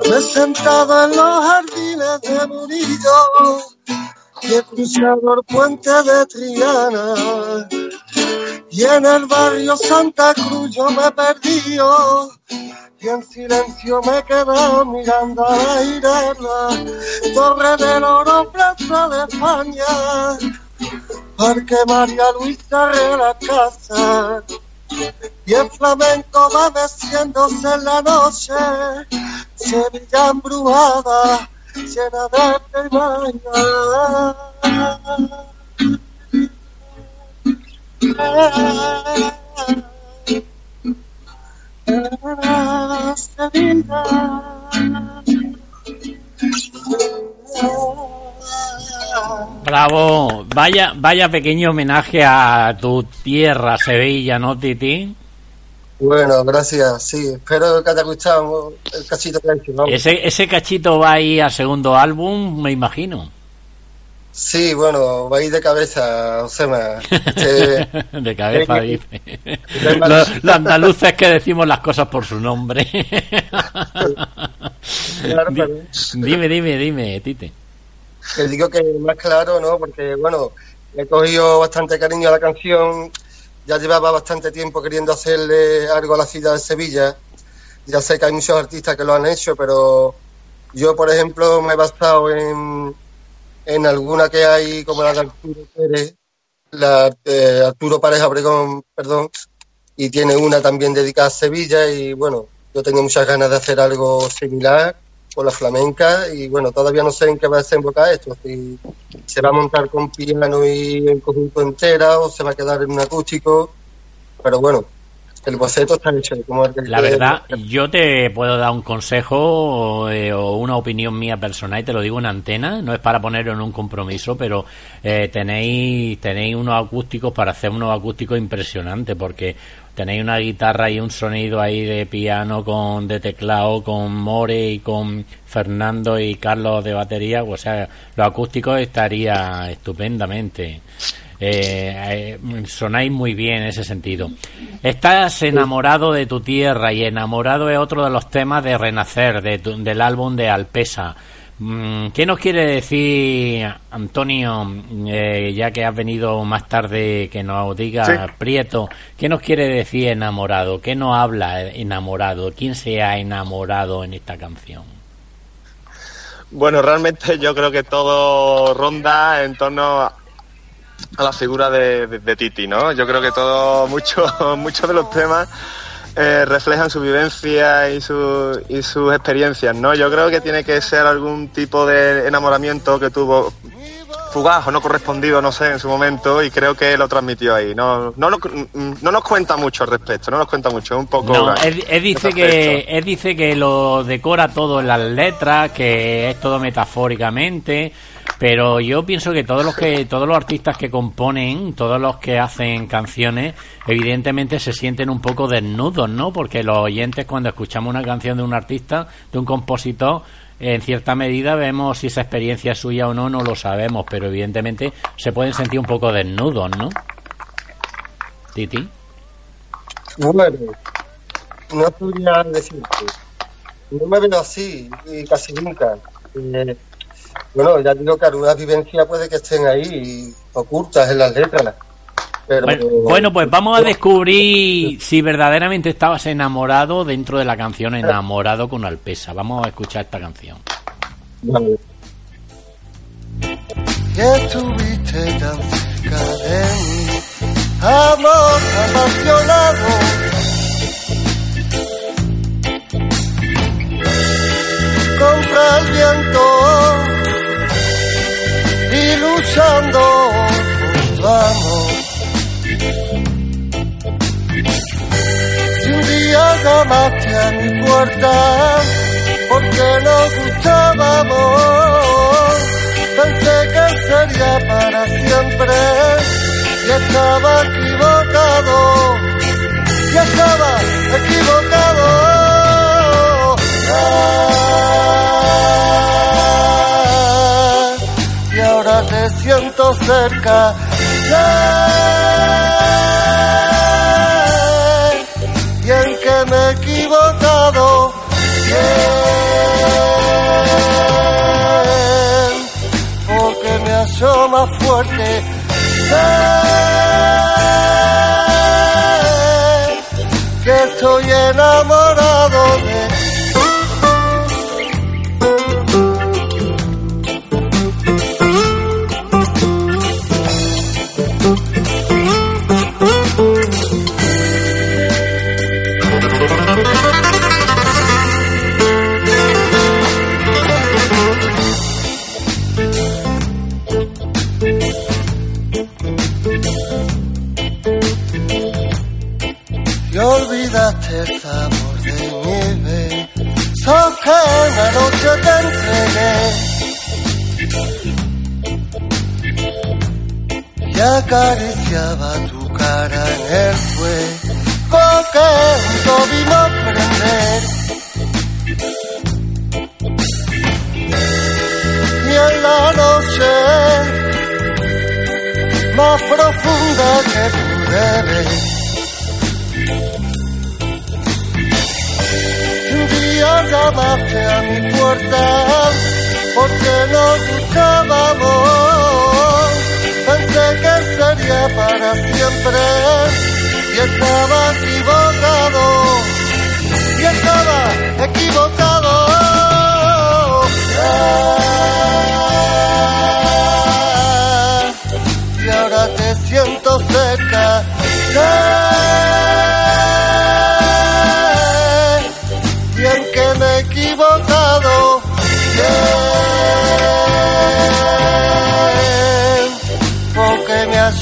Presentado en los jardines de Murillo, y he cruzado el puente de Triana, Y en el barrio Santa Cruz yo me perdí y en silencio me quedo mirando a la irela, Torre del Oro, Plaza de España, Parque María Luisa de la casa. Y el flamenco va meciéndose en la noche, Sevilla embrujada, llena de Bravo, vaya, vaya pequeño homenaje a tu tierra, Sevilla, ¿no, Titi? Bueno, gracias, sí, espero que te haya gustado el cachito que hecho. Ese, ese cachito va ahí al segundo álbum, me imagino. Sí, bueno, va a ir de cabeza, Josema. Este, De cabeza, dice. Los, los andaluces que decimos las cosas por su nombre. Claro, Di- claro. dime, dime, dime, Tite. que digo que más claro, ¿no? Porque, bueno, he cogido bastante cariño a la canción, ya llevaba bastante tiempo queriendo hacerle algo a la ciudad de Sevilla, ya sé que hay muchos artistas que lo han hecho, pero yo, por ejemplo, me he basado en, en alguna que hay, como la de Arturo Pérez, la de Arturo Párez Abregón, perdón, y tiene una también dedicada a Sevilla, y bueno, yo tenía muchas ganas de hacer algo similar con la flamenca y bueno, todavía no sé en qué va a desembocar esto, si se va a montar con piano y en conjunto entera o se va a quedar en un acústico, pero bueno, el boceto está hecho. Como el que La verdad, yo te puedo dar un consejo eh, o una opinión mía personal y te lo digo en antena, no es para ponerlo en un compromiso, pero eh, tenéis tenéis unos acústicos para hacer unos acústicos impresionantes porque tenéis una guitarra y un sonido ahí de piano con de teclado con More y con Fernando y Carlos de batería, o sea, los acústicos estaría estupendamente. Eh, eh, sonáis muy bien en ese sentido. Estás enamorado de tu tierra y enamorado es otro de los temas de Renacer, de tu- del álbum de Alpesa. Mm, ¿Qué nos quiere decir, Antonio, eh, ya que has venido más tarde, que nos diga Sí. Prieto, qué nos quiere decir enamorado? ¿Qué nos habla enamorado? ¿Quién se ha enamorado en esta canción? Bueno, realmente yo creo que todo ronda en torno a la figura de, de- de Titi, ¿no? Yo creo que todo, mucho, muchos de los temas eh, reflejan su vivencia y, su, y sus experiencias, ¿no? Yo creo que tiene que ser algún tipo de enamoramiento que tuvo fugaz o no correspondido, no sé, en su momento y creo que lo transmitió ahí. No, no, lo- mm, no nos cuenta mucho al respecto, no nos cuenta mucho, es un poco... No, él, él dice que él dice que lo decora todo en las letras, que es todo metafóricamente, pero yo pienso que todos los que todos los artistas que componen, todos los que hacen canciones, evidentemente se sienten un poco desnudos, ¿no? Porque los oyentes cuando escuchamos una canción de un artista, de un compositor, en cierta medida vemos si esa experiencia es suya o no, no lo sabemos, pero evidentemente se pueden sentir un poco desnudos, ¿no? Titi. Bueno, no podría decirte. No me veo así, y casi nunca. Eh, bueno, ya digo que algunas vivencias puede que estén ahí ocultas en las letras. Pero, Bueno, bueno, pues vamos a descubrir si verdaderamente estabas enamorado dentro de la canción Enamorado con Alpesa. Vamos a escuchar esta canción. Vale. que estuviste tan cerca de mí, amor apasionado. Contra el viento y luchando por tu amor. Si un día llamaste a mi puerta porque nos gustábamos, pensé que sería para siempre y estaba equivocado, y estaba equivocado. siento cerca. Sé bien que me he equivocado. Bien, porque me hallo más fuerte. Que estoy enamorado. Y acariciaba tu cara en el fuego que juntos vimos prender y en la noche más profunda que pude ver Un día llamaste a mi puerta porque nos gustábamos. Que sería para siempre y estaba equivocado. Y estaba equivocado. Y ahora te siento cerca.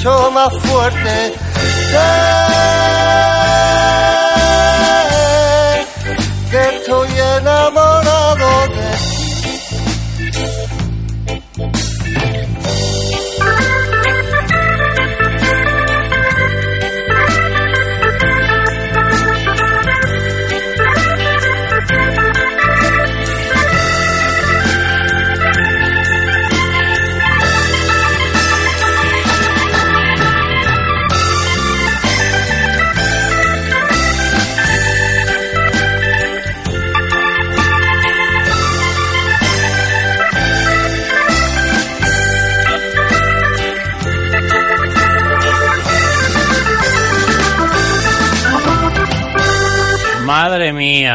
Hallo más fuerte.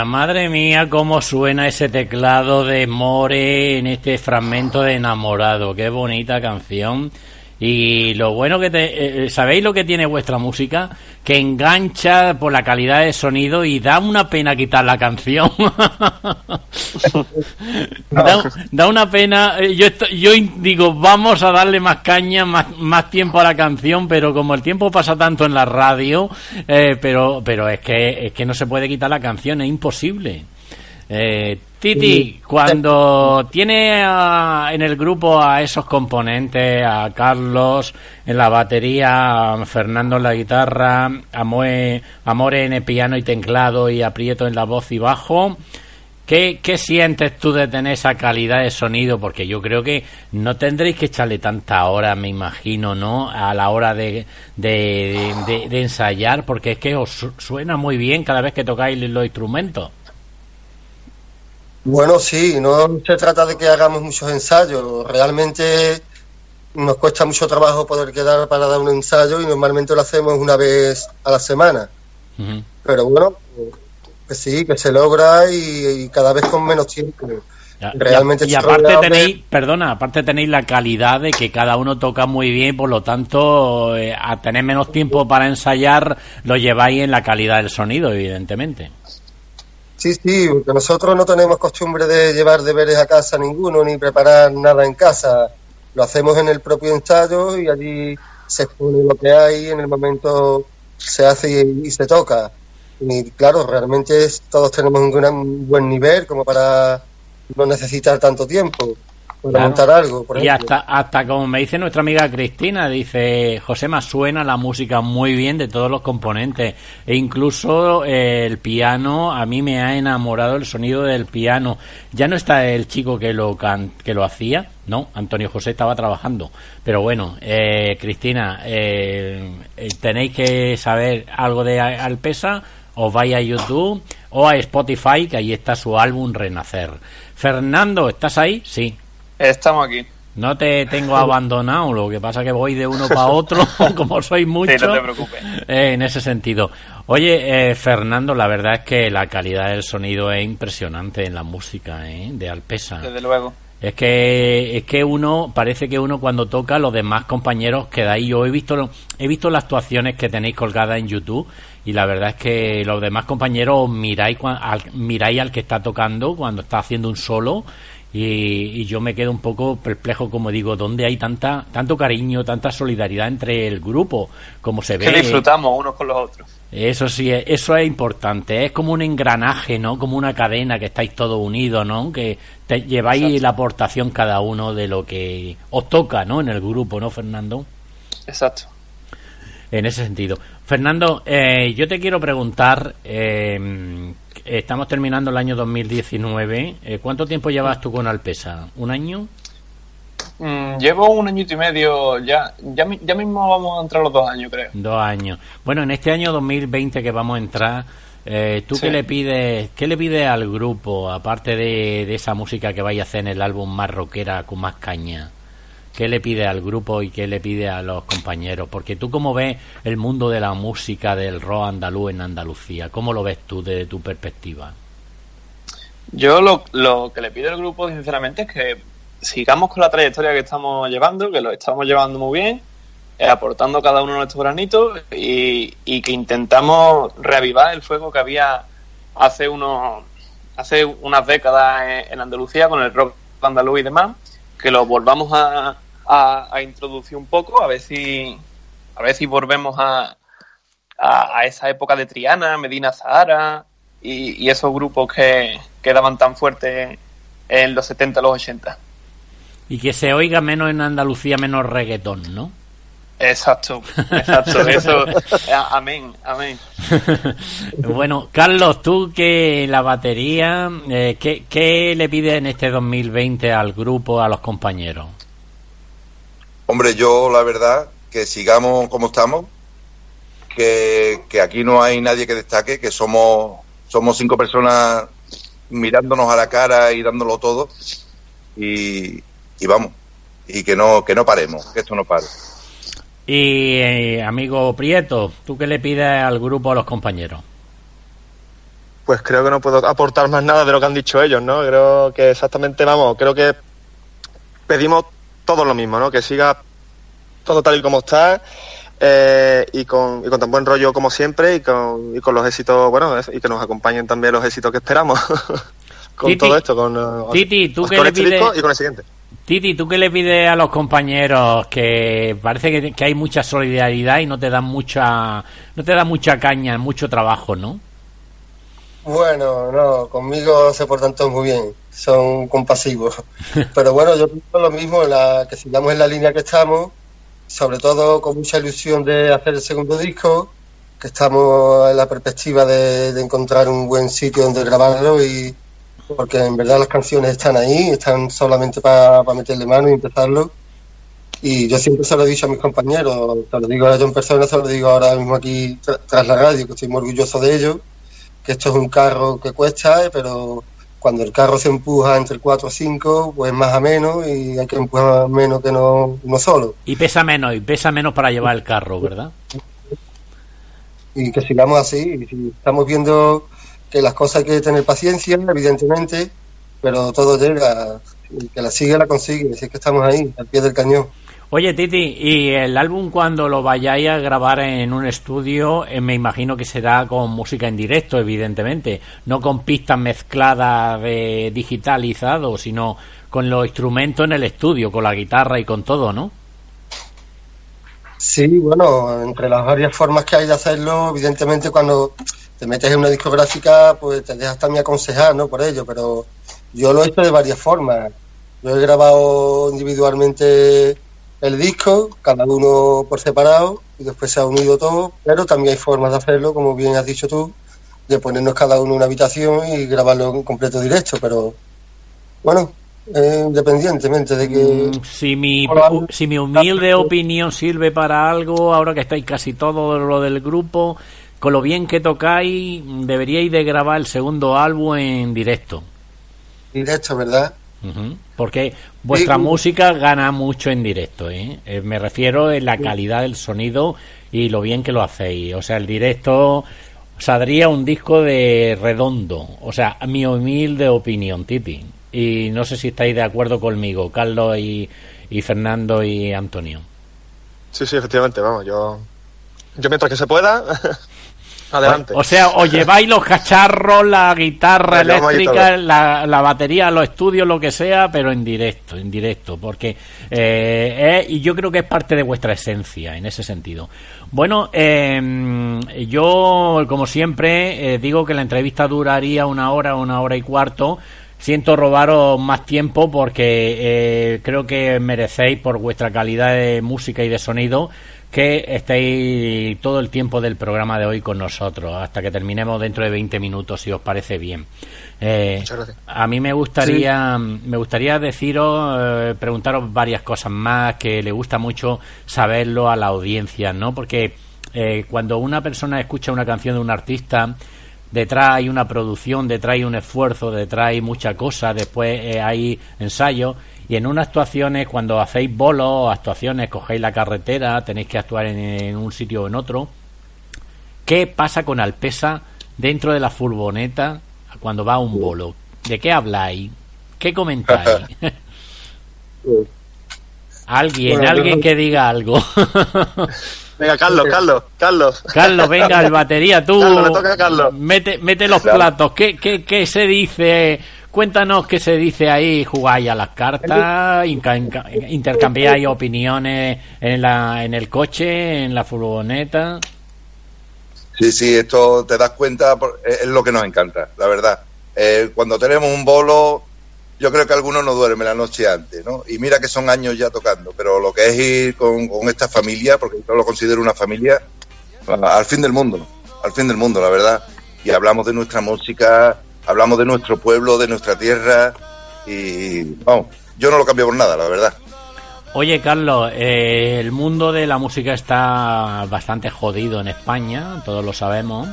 Madre mía, cómo suena ese teclado de More en este fragmento de Enamorado. Qué bonita canción. Y lo bueno que te, eh, sabéis lo que tiene vuestra música, que engancha por la calidad de sonido y da una pena quitar la canción. da, da una pena. eh, Yo yo digo vamos a darle más caña, más, más tiempo a la canción, pero como el tiempo pasa tanto en la radio, eh, pero pero es que es que no se puede quitar la canción, es imposible. Eh, Titi, cuando tiene a- en el grupo a esos componentes, a Carlos en la batería, a Fernando en la guitarra, a Moe, a More en el piano y teclado y a Prieto en la voz y bajo, ¿qué, ¿qué sientes tú de tener esa calidad de sonido? Porque yo creo que no tendréis que echarle tanta hora, me imagino, ¿no? A la hora de, de, de- de ensayar, porque es que os su- suena muy bien cada vez que tocáis los instrumentos. Bueno, sí, no se trata de que hagamos muchos ensayos. Realmente nos cuesta mucho trabajo poder quedar para dar un ensayo y normalmente lo hacemos una vez a la semana. Pero bueno, que sí, que se logra y, y cada vez con menos tiempo. Ya- Realmente y, aparte tenéis, perdona, aparte tenéis la calidad de que cada uno toca muy bien, por lo tanto, eh, a tener menos tiempo para ensayar, lo lleváis en la calidad del sonido, evidentemente. Sí, sí, porque nosotros no tenemos costumbre de llevar deberes a casa ninguno ni preparar nada en casa. Lo hacemos en el propio ensayo y allí se expone lo que hay, en el momento se hace y, se toca. Y claro, realmente es- todos tenemos un gran buen nivel como para no necesitar tanto tiempo para Claro. montar algo. Por Y hasta, hasta como me dice nuestra amiga Cristina, dice, Josema, suena la música muy bien de todos los componentes. E incluso eh, el piano, a mí me ha enamorado el sonido del piano. Ya no está el chico que lo, can- que lo hacía, no, Antonio José estaba trabajando. Pero bueno, eh, Cristina, eh, eh, tenéis que saber algo de Alpesa, os vais a YouTube o a Spotify, que ahí está su álbum Renacer. Fernando, ¿estás ahí? Sí. Estamos aquí. No te tengo abandonado, lo que pasa que voy de uno para otro, como soy mucho. abandonado, lo que pasa que voy de uno para otro, como soy mucho. Sí, no te preocupes. Eh, en ese sentido. Oye, eh, Fernando, la verdad es que la calidad del sonido es impresionante en la música ¿eh? de Alpesa. Desde luego. Es que es que uno parece que uno cuando toca los demás compañeros quedáis. Yo he visto he visto las actuaciones que tenéis colgadas en YouTube y la verdad es que los demás compañeros miráis al, miráis al que está tocando cuando está haciendo un solo y, yo me quedo un poco perplejo como digo dónde hay tanta tanto cariño tanta solidaridad entre el grupo como se ve que disfrutamos unos con los otros. Eso sí eso es importante es como un engranaje no como una cadena que estáis todos unidos no que te lleváis la aportación cada uno de lo que os toca no en el grupo no Fernando exacto. En ese sentido. Fernando eh, yo te quiero preguntar eh, estamos terminando el año 2019. Eh, ¿Cuánto tiempo llevas tú con Alpesa? ¿Un año? Mm, llevo un añito y medio, ya, ya, ya mismo vamos a entrar los dos años, creo. Dos años. Bueno, en este año 2020 que vamos a entrar, eh, ¿tú qué le pides qué le pides al grupo, aparte de, de esa música que vaya a hacer en el álbum más rockera, con más caña? Qué le pide al grupo y qué le pide a los compañeros? Porque tú cómo ves el mundo de la música del rock andaluz en Andalucía, ¿cómo lo ves tú desde tu perspectiva? Yo lo, que le pido al grupo, sinceramente, es que sigamos con la trayectoria que estamos llevando, que lo estamos llevando muy bien, eh, aportando cada uno nuestro granito y, y, que intentamos reavivar el fuego que había hace unos hace unas décadas en Andalucía con el rock andaluz y demás, que lo volvamos a, a, introducir un poco, a ver si, a ver si volvemos a, a, esa época de Triana, Medina Zahara y, esos grupos que, que daban tan fuerte en los 70, los 80. Y que se oiga menos en Andalucía, menos reggaetón, ¿no? Exacto, exacto, eso, amén, amén. bueno, Carlos, tú que la batería, eh, ¿qué, ¿qué le pides en este 2020 al grupo, a los compañeros? Hombre, yo la verdad que sigamos como estamos, que, aquí no hay nadie que destaque, que somos, somos cinco personas mirándonos a la cara y dándolo todo y, vamos, y que no, que no paremos, que esto no pare. Y eh, amigo Prieto, ¿tú qué le pides al grupo, a los compañeros? Pues creo que no puedo aportar más nada de lo que han dicho ellos, ¿no? Creo que exactamente, vamos, creo que pedimos todo lo mismo, ¿no? Que siga todo tal y como está eh, y, con, y con tan buen rollo como siempre y con, y con los éxitos, bueno, y que nos acompañen también los éxitos que esperamos con todo esto, con, eh, Titi, ¿tú qué le este y con el siguiente. Titi, ¿tú qué le pides a los compañeros que parece que, que, hay mucha solidaridad y no te dan mucha no te da mucha caña, mucho trabajo, ¿no? Bueno, no, conmigo se portan todos muy bien, son compasivos. Pero bueno, yo pienso lo mismo, la, que sigamos en la línea que estamos, sobre todo con mucha ilusión de hacer el segundo disco, que estamos en la perspectiva de, encontrar un buen sitio donde grabarlo y porque en verdad las canciones están ahí, están solamente para meterle mano y empezarlo. Y yo siempre se lo he dicho a mis compañeros, se lo digo a ellos en persona, se lo digo ahora mismo aquí tras la radio, que estoy muy orgulloso de ellos que esto es un carro que cuesta, pero cuando el carro se empuja entre 4 o 5, pues más a menos y hay que empujar menos que no uno solo. Y pesa menos, y pesa menos para llevar el carro, ¿verdad? Y que sigamos así, y estamos viendo que las cosas hay que tener paciencia, evidentemente, pero todo llega, y que la sigue la consigue, así es que estamos ahí, al pie del cañón. Oye, Titi, ¿y el álbum cuando lo vayáis a grabar en un estudio, eh, me imagino que será con música en directo, evidentemente, no con pistas mezcladas de digitalizado, sino con los instrumentos en el estudio, con la guitarra y con todo, ¿no? Sí, bueno, entre las varias formas que hay de hacerlo, evidentemente cuando te metes en una discográfica, pues te dejas también aconsejar, ¿no? Por ello, pero yo lo he hecho de varias formas. Yo he grabado individualmente el disco, cada uno por separado, y después se ha unido todo, pero también hay formas de hacerlo, como bien has dicho tú, de ponernos cada uno una habitación y grabarlo en completo directo, pero bueno, independientemente de que... Mm, si mi, si mi humilde opinión sirve para algo, ahora que estáis casi todo lo del grupo, con lo bien que tocáis, deberíais de grabar el segundo álbum en directo. Directo, ¿verdad? Porque vuestra Sí. música gana mucho en directo, ¿eh? Eh, Me refiero en la calidad del sonido y lo bien que lo hacéis. O sea, el directo saldría un disco de redondo. O sea, mi humilde opinión, Titi. Y no sé si estáis de acuerdo conmigo, Carlos y, y Fernando y Antonio. Sí, sí, efectivamente, vamos, yo. Yo mientras que se pueda, adelante. O sea, os lleváis los cacharros, la guitarra eléctrica, la, la batería, los estudios, lo que sea, pero en directo, en directo, porque eh, es- y yo creo que es parte de vuestra esencia en ese sentido. Bueno, eh, yo, como siempre, eh, digo que la entrevista duraría una hora, una hora y cuarto. Siento robaros más tiempo porque eh, creo que merecéis por vuestra calidad de música y de sonido que estéis todo el tiempo del programa de hoy con nosotros hasta que terminemos dentro de 20 minutos si os parece bien. Eh, Muchas gracias. a mí me gustaría me gustaría deciros eh, preguntaros varias cosas más que le gusta mucho saberlo a la audiencia, ¿no? Porque eh, cuando una persona escucha una canción de un artista detrás hay una producción, detrás hay un esfuerzo, detrás hay mucha cosa, después eh, hay ensayos y en unas actuaciones cuando hacéis bolos, actuaciones, cogéis la carretera, tenéis que actuar en, en un sitio o en otro, ¿qué pasa con Alpesa dentro de la furgoneta cuando va a un bolo? ¿De qué habláis? ¿Qué comentáis? alguien, Bueno, alguien que diga algo. Venga, Carlos, Carlos, Carlos. Carlos, venga, el batería, tú. Carlos, le toca a Carlos. Mete, mete los platos. ¿Qué, qué, qué se dice? Cuéntanos qué se dice ahí. ¿Jugáis a las cartas? ¿Intercambiáis opiniones en, la, en el coche, en la furgoneta? Sí, sí, esto te das cuenta, es lo que nos encanta, la verdad. Eh, cuando tenemos un bolo, yo creo que algunos no duermen la noche antes, ¿no? Y mira que son años ya tocando, pero lo que es ir con, con esta familia, porque yo lo considero una familia, al fin del mundo, al fin del mundo, la verdad. Y hablamos de nuestra música, hablamos de nuestro pueblo, de nuestra tierra, y vamos, yo no lo cambio por nada, la verdad. Oye, Carlos, eh, el mundo de la música está bastante jodido en España, todos lo sabemos.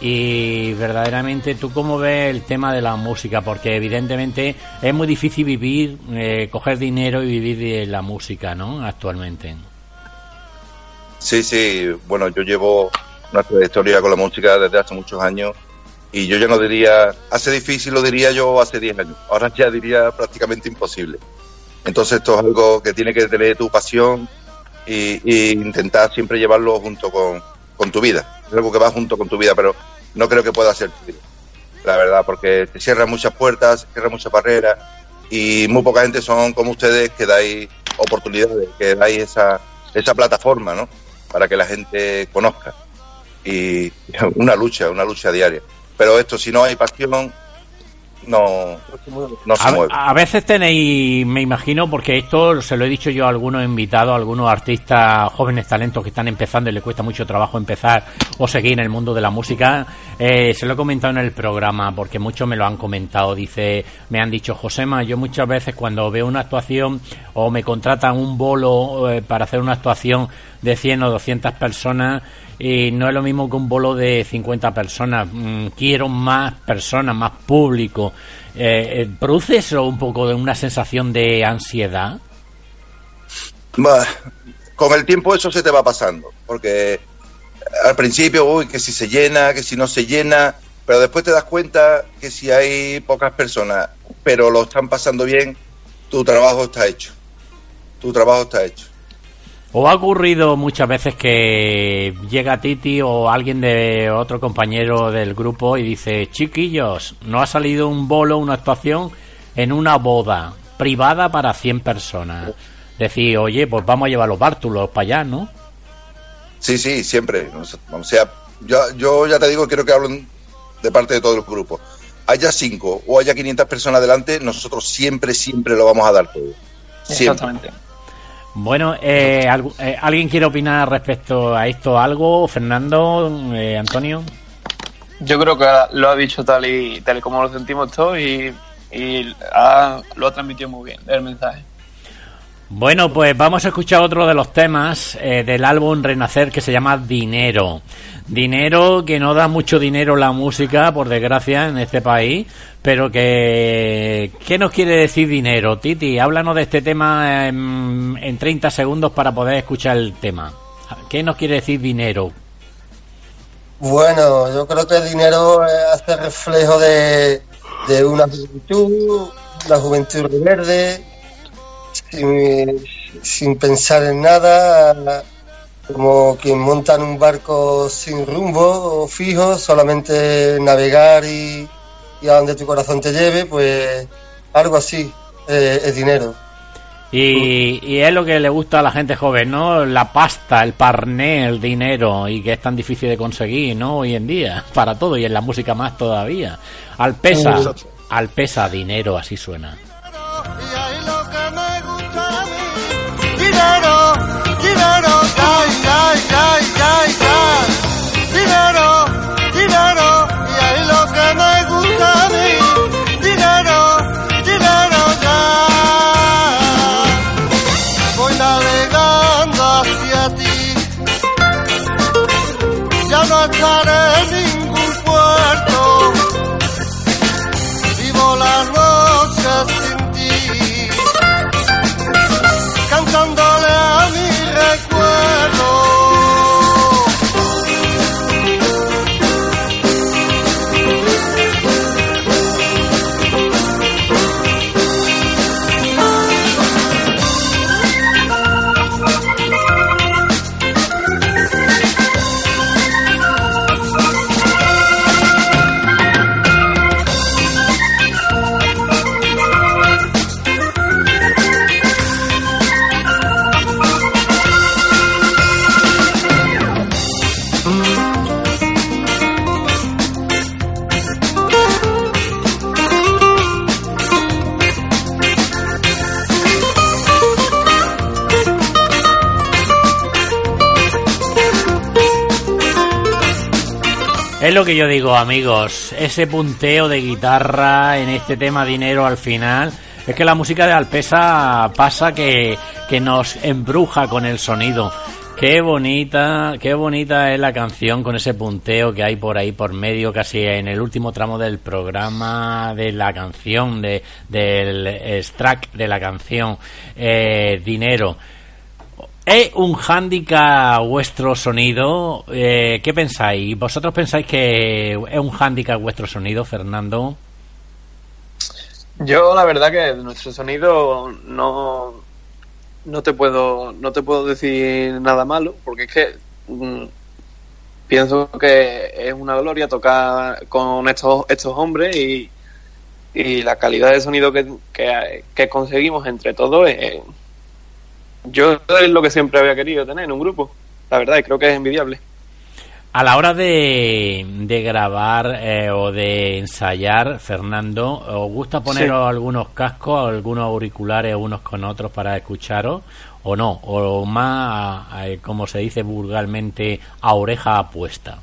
Y verdaderamente, ¿tú cómo ves el tema de la música? Porque evidentemente es muy difícil vivir, eh, coger dinero y vivir de la música, ¿no? Actualmente. Sí, sí, bueno, yo llevo una trayectoria con la música desde hace muchos años y yo ya no diría, hace difícil lo diría yo hace 10 años, ahora ya diría prácticamente imposible. Entonces esto es algo que tiene que tener tu pasión y intentar siempre llevarlo junto con, con tu vida. Es algo que va junto con tu vida, pero no creo que pueda ser tu vida, la verdad, porque te cierran muchas puertas, cierran muchas barreras y muy poca gente son como ustedes que dais oportunidades, que dais esa, esa plataforma, ¿no? Para que la gente conozca. Y una lucha, una lucha diaria. Pero esto, si no hay pasión, no, no se A, mueve. a veces tenéis, me imagino, porque esto se lo he dicho yo a algunos invitados, a algunos artistas, jóvenes talentos que están empezando y les cuesta mucho trabajo empezar o seguir en el mundo de la música. Eh, se lo he comentado en el programa porque muchos me lo han comentado. Dice, me han dicho, Josema, yo muchas veces cuando veo una actuación o me contratan un bolo eh, para hacer una actuación de 100 o 200 personas y no es lo mismo que un bolo de 50 personas. Mm, quiero más personas, más público. Eh, eh, ¿Produce eso un poco de una sensación de ansiedad? Con el tiempo eso se te va pasando, porque al principio, uy, que si se llena, que si no se llena, pero después te das cuenta que si hay pocas personas, pero lo están pasando bien, tu trabajo está hecho. Tu trabajo está hecho. ¿O ha ocurrido muchas veces que llega Titi o alguien de otro compañero del grupo y dice, chiquillos, no ha salido un bolo, una actuación en una boda privada para 100 personas? Decir, oye, pues vamos a llevar los bártulos para allá, ¿no? Sí, sí, siempre. O sea, yo, yo ya te digo, quiero que hablen de parte de todo el grupo. Haya cinco o haya 500 personas delante, nosotros siempre, siempre lo vamos a dar todo. Siempre. Exactamente. Bueno, eh, eh, ¿alguien quiere opinar respecto a esto algo? Fernando, eh, Antonio. Yo creo que lo ha dicho tal y tal y como lo sentimos todos y, y ha- lo ha transmitido muy bien el mensaje. Bueno, pues vamos a escuchar otro de los temas eh, del álbum Renacer que se llama Dinero. Dinero que no da mucho dinero la música, por desgracia, en este país, pero que... ¿Qué nos quiere decir dinero? Titi, háblanos de este tema en, en 30 segundos para poder escuchar el tema. ¿Qué nos quiere decir dinero? Bueno, yo creo que el dinero eh, hace reflejo de, de una juventud, una juventud verde, sin, sin pensar en nada, como quien monta en un barco sin rumbo o fijo, solamente navegar y, y a donde tu corazón te lleve, pues algo así eh, es dinero. Y, y es lo que le gusta a la gente joven, ¿no? La pasta, el parné, el dinero, y que es tan difícil de conseguir, ¿no? Hoy en día, para todo, y en la música más todavía. Al pesa, al pesa dinero, así suena. Ay, ay, ay, Es lo que yo digo, amigos. Ese punteo de guitarra en este tema dinero al final. Es que la música de Alpesa pasa que, que nos embruja con el sonido. Qué bonita, qué bonita es la canción con ese punteo que hay por ahí por medio, casi en el último tramo del programa de la canción, de, del extract de la canción, eh, Dinero. ¿Es un hándicap vuestro sonido? Eh, ¿Qué pensáis? ¿Vosotros pensáis que es un hándicap vuestro sonido, Fernando? Yo la verdad que nuestro sonido no, no te puedo no te puedo decir nada malo porque es que mm, pienso que es una gloria tocar con estos estos hombres y, y la calidad de sonido que, que, que conseguimos entre todos es, yo es lo que siempre había querido tener en un grupo la verdad y creo que es envidiable A la hora de, de grabar eh, o de ensayar, Fernando, ¿os gusta poneros algunos cascos, algunos auriculares unos con otros para escucharos o no? ¿O más, eh, como se dice vulgarmente, a oreja apuesta?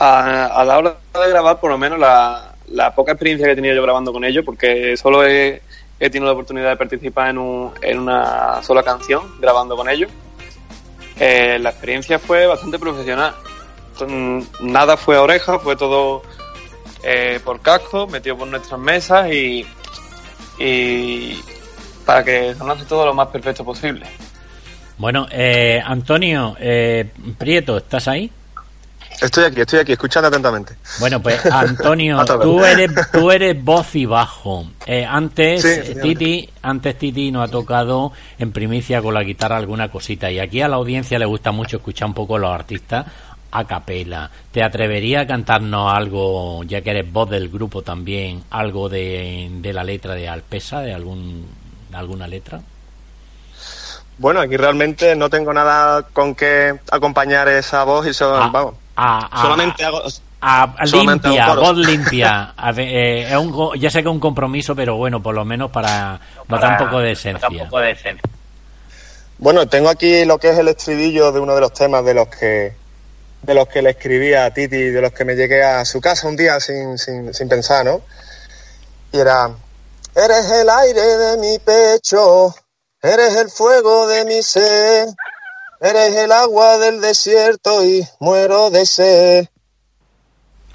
a, a la hora de grabar, por lo menos la, la poca experiencia que he tenido yo grabando con ellos, porque solo he, he tenido la oportunidad de participar en, un- en una sola canción grabando con ellos, eh, la experiencia fue bastante profesional. Mm, Nada fue a oreja, fue todo eh, por casco, metido por nuestras mesas y, y para que sonase todo lo más perfecto posible. Bueno, eh, Antonio, eh, Prieto, ¿estás ahí? Estoy aquí, estoy aquí, escuchando atentamente. Bueno, pues Antonio, tú eres, tú eres voz y bajo. Eh, antes, Sí, eh. Titi, antes Titi nos ha tocado en primicia con la guitarra alguna cosita. Y aquí a la audiencia le gusta mucho escuchar un poco a los artistas a capela. ¿Te atrevería a cantarnos algo, ya que eres voz del grupo también, algo de, de la letra de Alpesa, de algún, alguna letra? Bueno, aquí realmente no tengo nada con que acompañar esa voz y so- Ah, vamos. A- a- solamente hago. a- a solamente limpia, voz limpia. Eh, es un go- ya sé que es un compromiso, pero bueno, por lo menos para notar un poco de esencia. Bueno, tengo aquí lo que es el estribillo de uno de los temas de los que de los que le escribí a Titi, de los que me llegué a su casa un día sin, sin, sin pensar, ¿no? Y era, eres el aire de mi pecho, Eres el fuego de mi sed, eres el agua del desierto y muero de sed.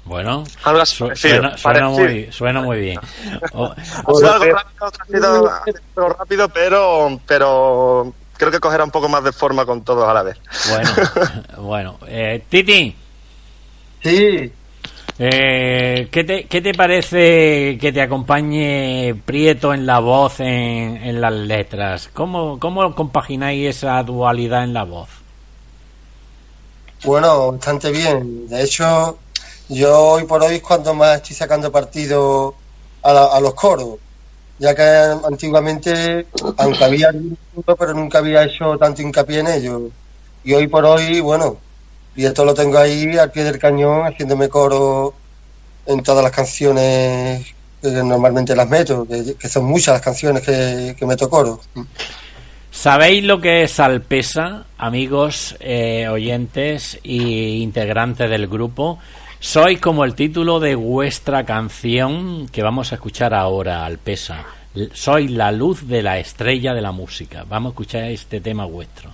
Bueno, Algo su- suena, muy, suena muy bien. O- algo rápido, algo rápido, pero, pero creo que cogerá un poco más de forma con todos a la vez. bueno, bueno. Eh, Titi, Sí, eh, ¿qué, te, ¿qué te parece que te acompañe Prieto en la voz, en, en las letras? ¿Cómo, ¿Cómo compagináis esa dualidad en la voz? bueno, bastante bien. De hecho, yo hoy por hoy es cuando más estoy sacando partido a, la- a los coros, ya que antiguamente, aunque había pero nunca había hecho tanto hincapié en ello. Y hoy por hoy, bueno, y esto lo tengo ahí al pie del cañón, haciéndome coro en todas las canciones que normalmente las meto, que, son muchas las canciones que, que meto coro. ¿Sabéis lo que es Alpesa, amigos, eh, oyentes y integrantes del grupo? Soy como el título de vuestra canción que vamos a escuchar ahora, Alpesa. Soy la luz de la estrella de la música. Vamos a escuchar este tema vuestro.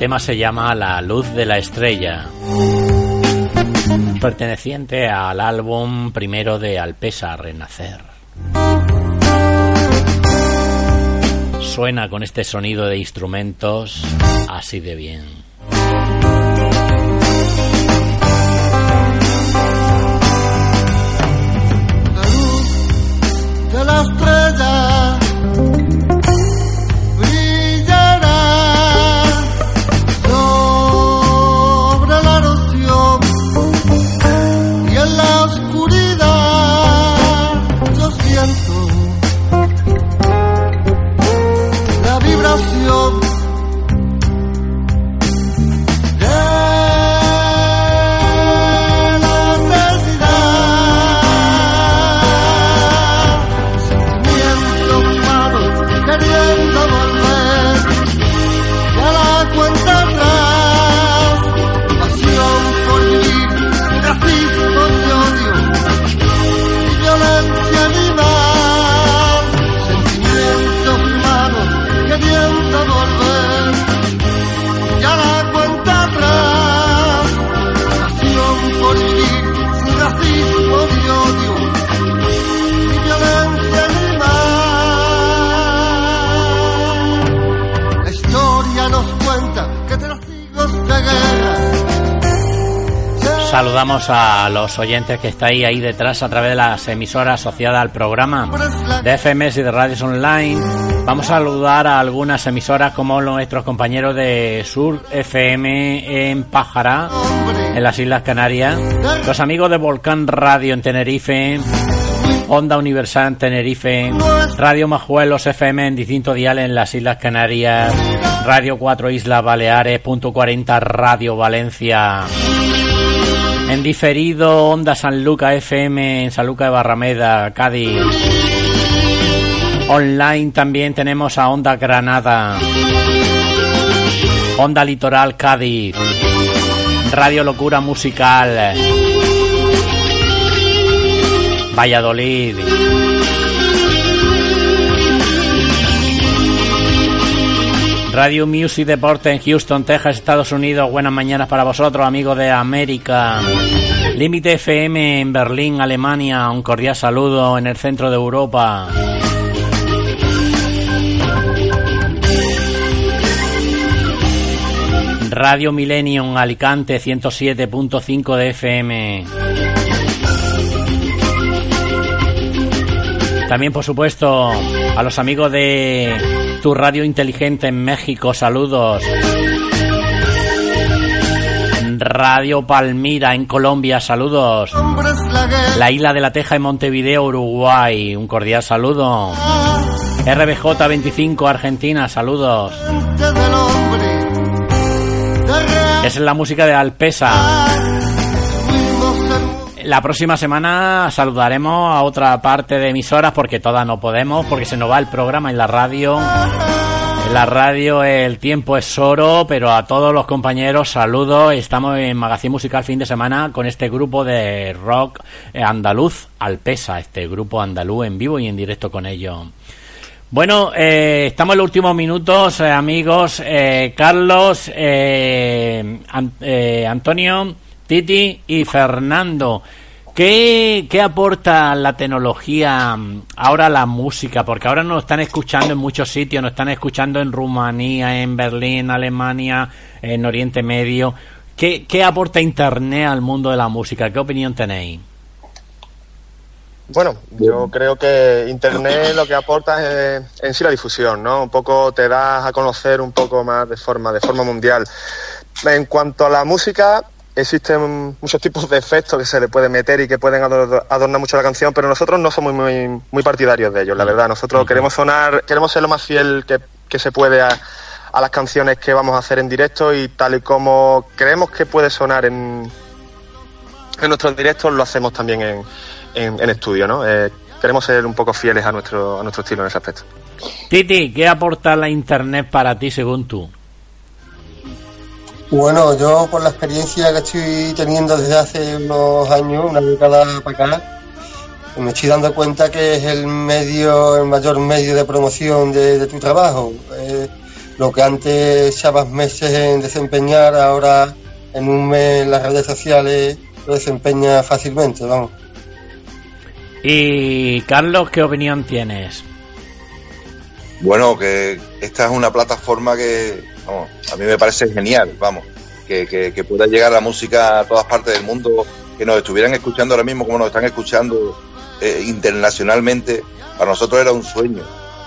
Tema se llama La luz de la estrella, perteneciente al álbum primero de Alpesa Renacer. Suena con este sonido de instrumentos así de bien. de la estrella Saludamos a los oyentes que estáis ahí detrás a través de las emisoras asociadas al programa de FMS y de radios online. Vamos a saludar a algunas emisoras como nuestros compañeros de Sur FM en Pájara, en las Islas Canarias, los amigos de Volcán Radio en Tenerife, Onda Universal en Tenerife, Radio Majuelos FM en distintos diales en las Islas Canarias, Radio 4 Islas Baleares, punto 40 Radio Valencia. En diferido, Onda San Luca FM en San Luca de Barrameda, Cádiz. Online también tenemos a Onda Granada. Onda Litoral Cádiz. Radio Locura Musical. Valladolid. Radio Music Deporte en Houston, Texas, Estados Unidos. Buenas mañanas para vosotros, amigos de América. Límite FM en Berlín, Alemania. Un cordial saludo en el centro de Europa. Radio Millennium Alicante 107.5 de FM. También, por supuesto, a los amigos de tu radio inteligente en México, saludos. Radio Palmira en Colombia, saludos. La isla de la Teja en Montevideo, Uruguay, un cordial saludo. RBJ 25 Argentina, saludos. es la música de Alpesa. La próxima semana saludaremos a otra parte de emisoras porque todas no podemos, porque se nos va el programa en la radio. En la radio el tiempo es oro, pero a todos los compañeros saludos. Estamos en Magazine Musical fin de semana con este grupo de rock andaluz, Alpesa, este grupo andaluz en vivo y en directo con ellos. Bueno, eh, estamos en los últimos minutos, eh, amigos. Eh, Carlos, An- Antonio, Titi y Fernando. ¿Qué, ¿Qué aporta la tecnología mm, ahora a la música? Porque ahora nos están escuchando en muchos sitios, nos están escuchando en Rumanía, en Berlín, Alemania, en Oriente Medio. ¿Qué, qué aporta Internet al mundo de la música? ¿Qué opinión tenéis? Bueno, yo creo que Internet lo que aporta es en sí la difusión, ¿no? Un poco te das a conocer un poco más de forma, de forma mundial. En cuanto a la música, existen muchos tipos de efectos que se le pueden meter y que pueden ador- adornar mucho la canción, pero nosotros no somos muy, muy partidarios de ellos, la verdad. Nosotros queremos sonar, queremos ser lo más fiel que, que se puede a, a las canciones que vamos a hacer en directo y tal y como creemos que puede sonar en, en nuestros directos, lo hacemos también en, en, en estudio, ¿no? Eh, queremos ser un poco fieles a nuestro, a nuestro estilo en ese aspecto. Titi, ¿qué aporta la Internet para ti según tú? Bueno, yo por la experiencia que estoy teniendo desde hace unos años, una década para acá, me estoy dando cuenta que es el medio, el mayor medio de promoción de, de tu trabajo. Eh, lo que antes echabas meses en desempeñar, ahora en un mes en las redes sociales lo desempeña fácilmente, vamos. Y Carlos, ¿qué opinión tienes? Bueno, que esta es una plataforma que, vamos, a mí me parece genial, vamos, que, que, que pueda llegar la música a todas partes del mundo, que nos estuvieran escuchando ahora mismo como nos están escuchando eh, internacionalmente, para nosotros era un sueño.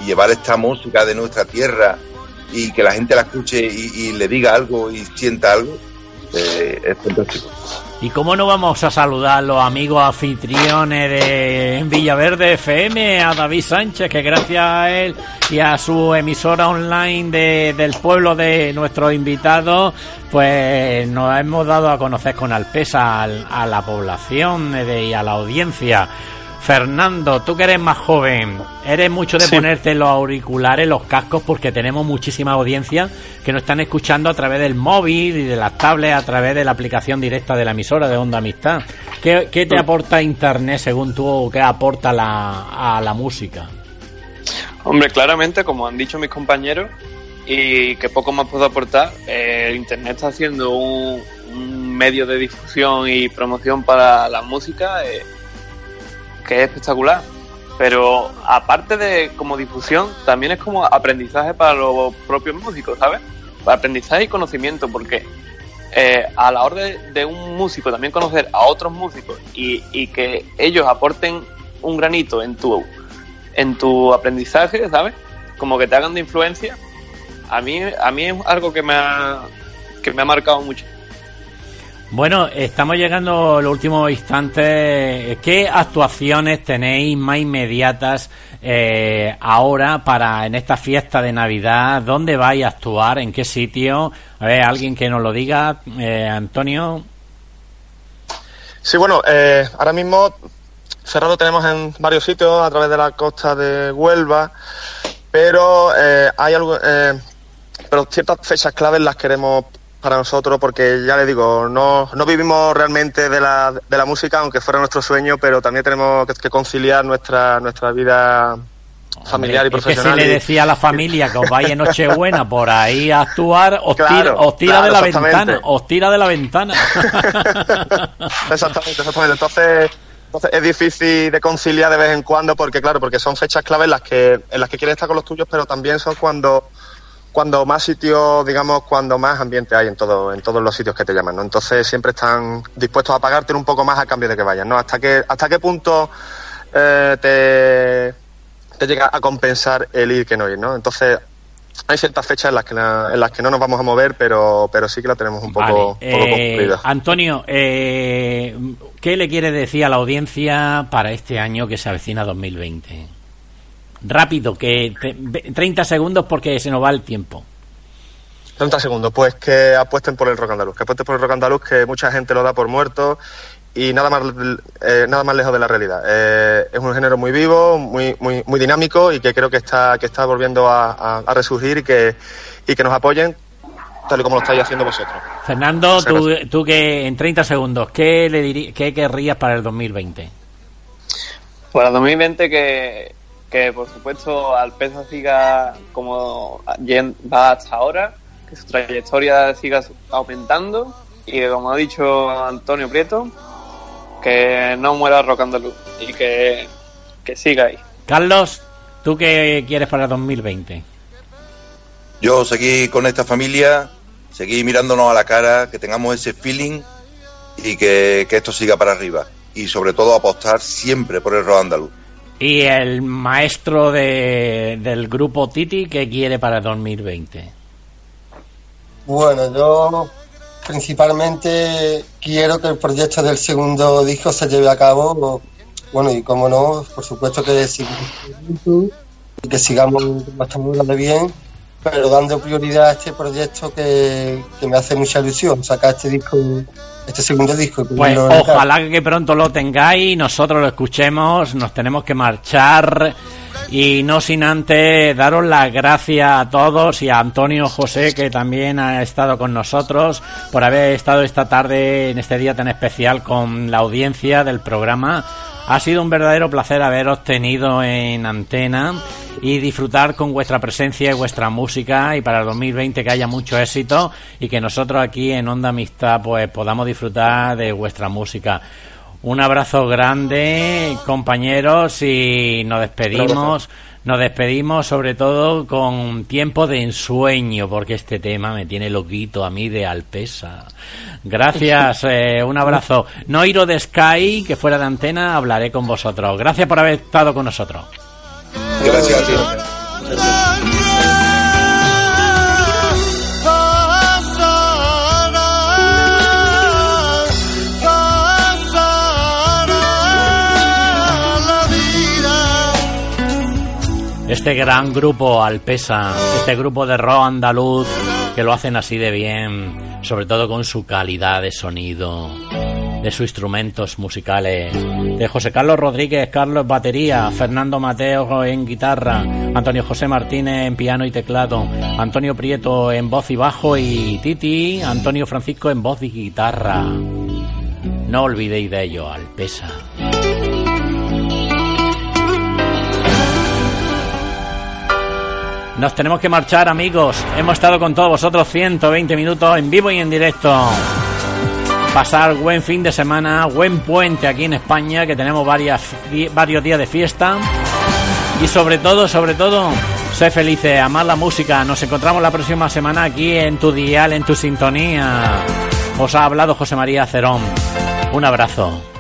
Llevar esta música de nuestra tierra y que la gente la escuche y, y le diga algo y sienta algo, eh, es fantástico. ¿Y cómo no vamos a saludar a los amigos anfitriones de Villaverde FM, a David Sánchez, que gracias a él y a su emisora online de- del pueblo de nuestros invitados, pues nos hemos dado a conocer con Alpesa al- a, la población eh, y a la audiencia. Fernando, tú que eres más joven, eres mucho de Sí. ponerte los auriculares, los cascos, porque tenemos muchísima audiencia que nos están escuchando a través del móvil y de las tablets, a través de la aplicación directa de la emisora de Onda Amistad. ¿Qué, qué te aporta Internet según tú o qué aporta la, a la música? Hombre, claramente, como han dicho mis compañeros, y que poco más puedo aportar, eh, el Internet está haciendo un, un medio de difusión y promoción para la música eh, que es espectacular. Pero aparte de como difusión, también es como aprendizaje para los propios músicos, ¿sabes? Aprendizaje y conocimiento, porque eh, a la hora de, un músico también conocer a otros músicos y, que ellos aporten un granito en tu en tu aprendizaje, ¿sabes? Como que te hagan de influencia. A mí, a mí es algo que me que me ha marcado mucho. Bueno, estamos llegando a los últimos instantes. ¿Qué actuaciones tenéis más inmediatas eh, ahora para en esta fiesta de Navidad? ¿Dónde vais a actuar? ¿En qué sitio? A ver, alguien que nos lo diga. Eh, Antonio. Sí, bueno, eh, ahora mismo cerrado tenemos en varios sitios a través de la costa de Huelva, pero eh, hay algo, eh, pero ciertas fechas claves las queremos para nosotros porque ya le digo, no, no vivimos realmente de la, de la música, aunque fuera nuestro sueño, pero también tenemos que, que conciliar nuestra, nuestra vida familiar y Es que si profesional. le decía a la familia que os vais en Nochebuena por ahí a actuar, os Claro, tira, os tira claro, de la ventana, os tira de la ventana. Exactamente, exactamente. Entonces, entonces es difícil de conciliar de vez en cuando porque, claro, porque son fechas clave en las que, en las que quieres estar con los tuyos, pero también son cuando, cuando más sitios, digamos, cuando más ambiente hay en todo, en todos los sitios que te llaman, ¿no? Entonces siempre están dispuestos a pagarte un poco más a cambio de que vayas, ¿no? Hasta qué, hasta qué punto eh, te, te llega a compensar el ir que no ir, ¿no? Entonces, hay ciertas fechas en las que, la- en las que no nos vamos a mover, pero, pero sí que la tenemos un poco, Vale, poco eh. Antonio, eh, ¿qué le quiere decir a la audiencia para este año que se avecina 2020? Rápido, que te- ve- 30 segundos porque se nos va el tiempo. 30 segundos, pues que apuesten por el rock andaluz, que apuesten por el rock andaluz, que mucha gente lo da por muerto y nada más eh, nada más lejos de la realidad. Eh, es un género muy vivo, muy muy muy dinámico y que creo que está que está volviendo a, a- a resurgir y que y que nos apoyen tal y como lo estáis haciendo vosotros. Fernando, tú, tú que en 30 segundos, ¿qué le diri- qué querrías para el 2020? Para 2020 que, que por supuesto Alpesa siga como va hasta ahora, que su trayectoria siga aumentando y que como ha dicho Antonio Prieto, que no muera Rock Andaluz y que, que siga ahí. Carlos, ¿tú qué quieres para el 2020? Yo seguí con esta familia, seguí mirándonos a la cara, que tengamos ese feeling y que, que esto siga para arriba. Y sobre todo apostar siempre por el rock andaluz. Y el maestro de- del grupo Titi, ¿qué quiere para el 2020? Bueno, yo principalmente quiero que el proyecto del segundo disco se lleve a cabo. Bueno, y como no, por supuesto que y que sigamos hablando bien, pero dando prioridad a este proyecto que, que me hace mucha ilusión, sacar este disco, este segundo disco. y Pues ojalá que pronto lo tengáis, nosotros lo escuchemos, nos tenemos que marchar y no sin antes daros las gracias a todos y a Antonio José que también ha estado con nosotros por haber estado esta tarde en este día tan especial con la audiencia del programa. Ha sido un verdadero placer haberos tenido en antena y disfrutar con vuestra presencia y vuestra música y para el 2020 que haya mucho éxito y que nosotros aquí en Onda Amistad pues podamos disfrutar de vuestra música. Un abrazo grande, compañeros, y nos despedimos. Nos despedimos sobre todo con tiempo de ensueño, porque este tema me tiene loquito a mí de Alpesa. Gracias, eh, un abrazo. No iro de Sky, que fuera de antena, hablaré con vosotros. Gracias por haber estado con nosotros. Gracias a ti. Este gran grupo Alpesa, este grupo de rock andaluz, que lo hacen así de bien, sobre todo con su calidad de sonido, de sus instrumentos musicales, de José Carlos Rodríguez, Carlos batería, Fernando Mateo en guitarra, Antonio José Martínez en piano y teclado, Antonio Prieto en voz y bajo y Titi, Antonio Francisco en voz y guitarra. No olvidéis de ello, Alpesa. Nos tenemos que marchar, amigos. Hemos estado con todos vosotros 120 minutos en vivo y en directo. Pasar buen fin de semana, buen puente aquí en España, que tenemos varias, varios días de fiesta. Y sobre todo, sobre todo, sé felices, amar la música. Nos encontramos la próxima semana aquí en tu dial, en tu sintonía. Os ha hablado José María Cerón. Un abrazo.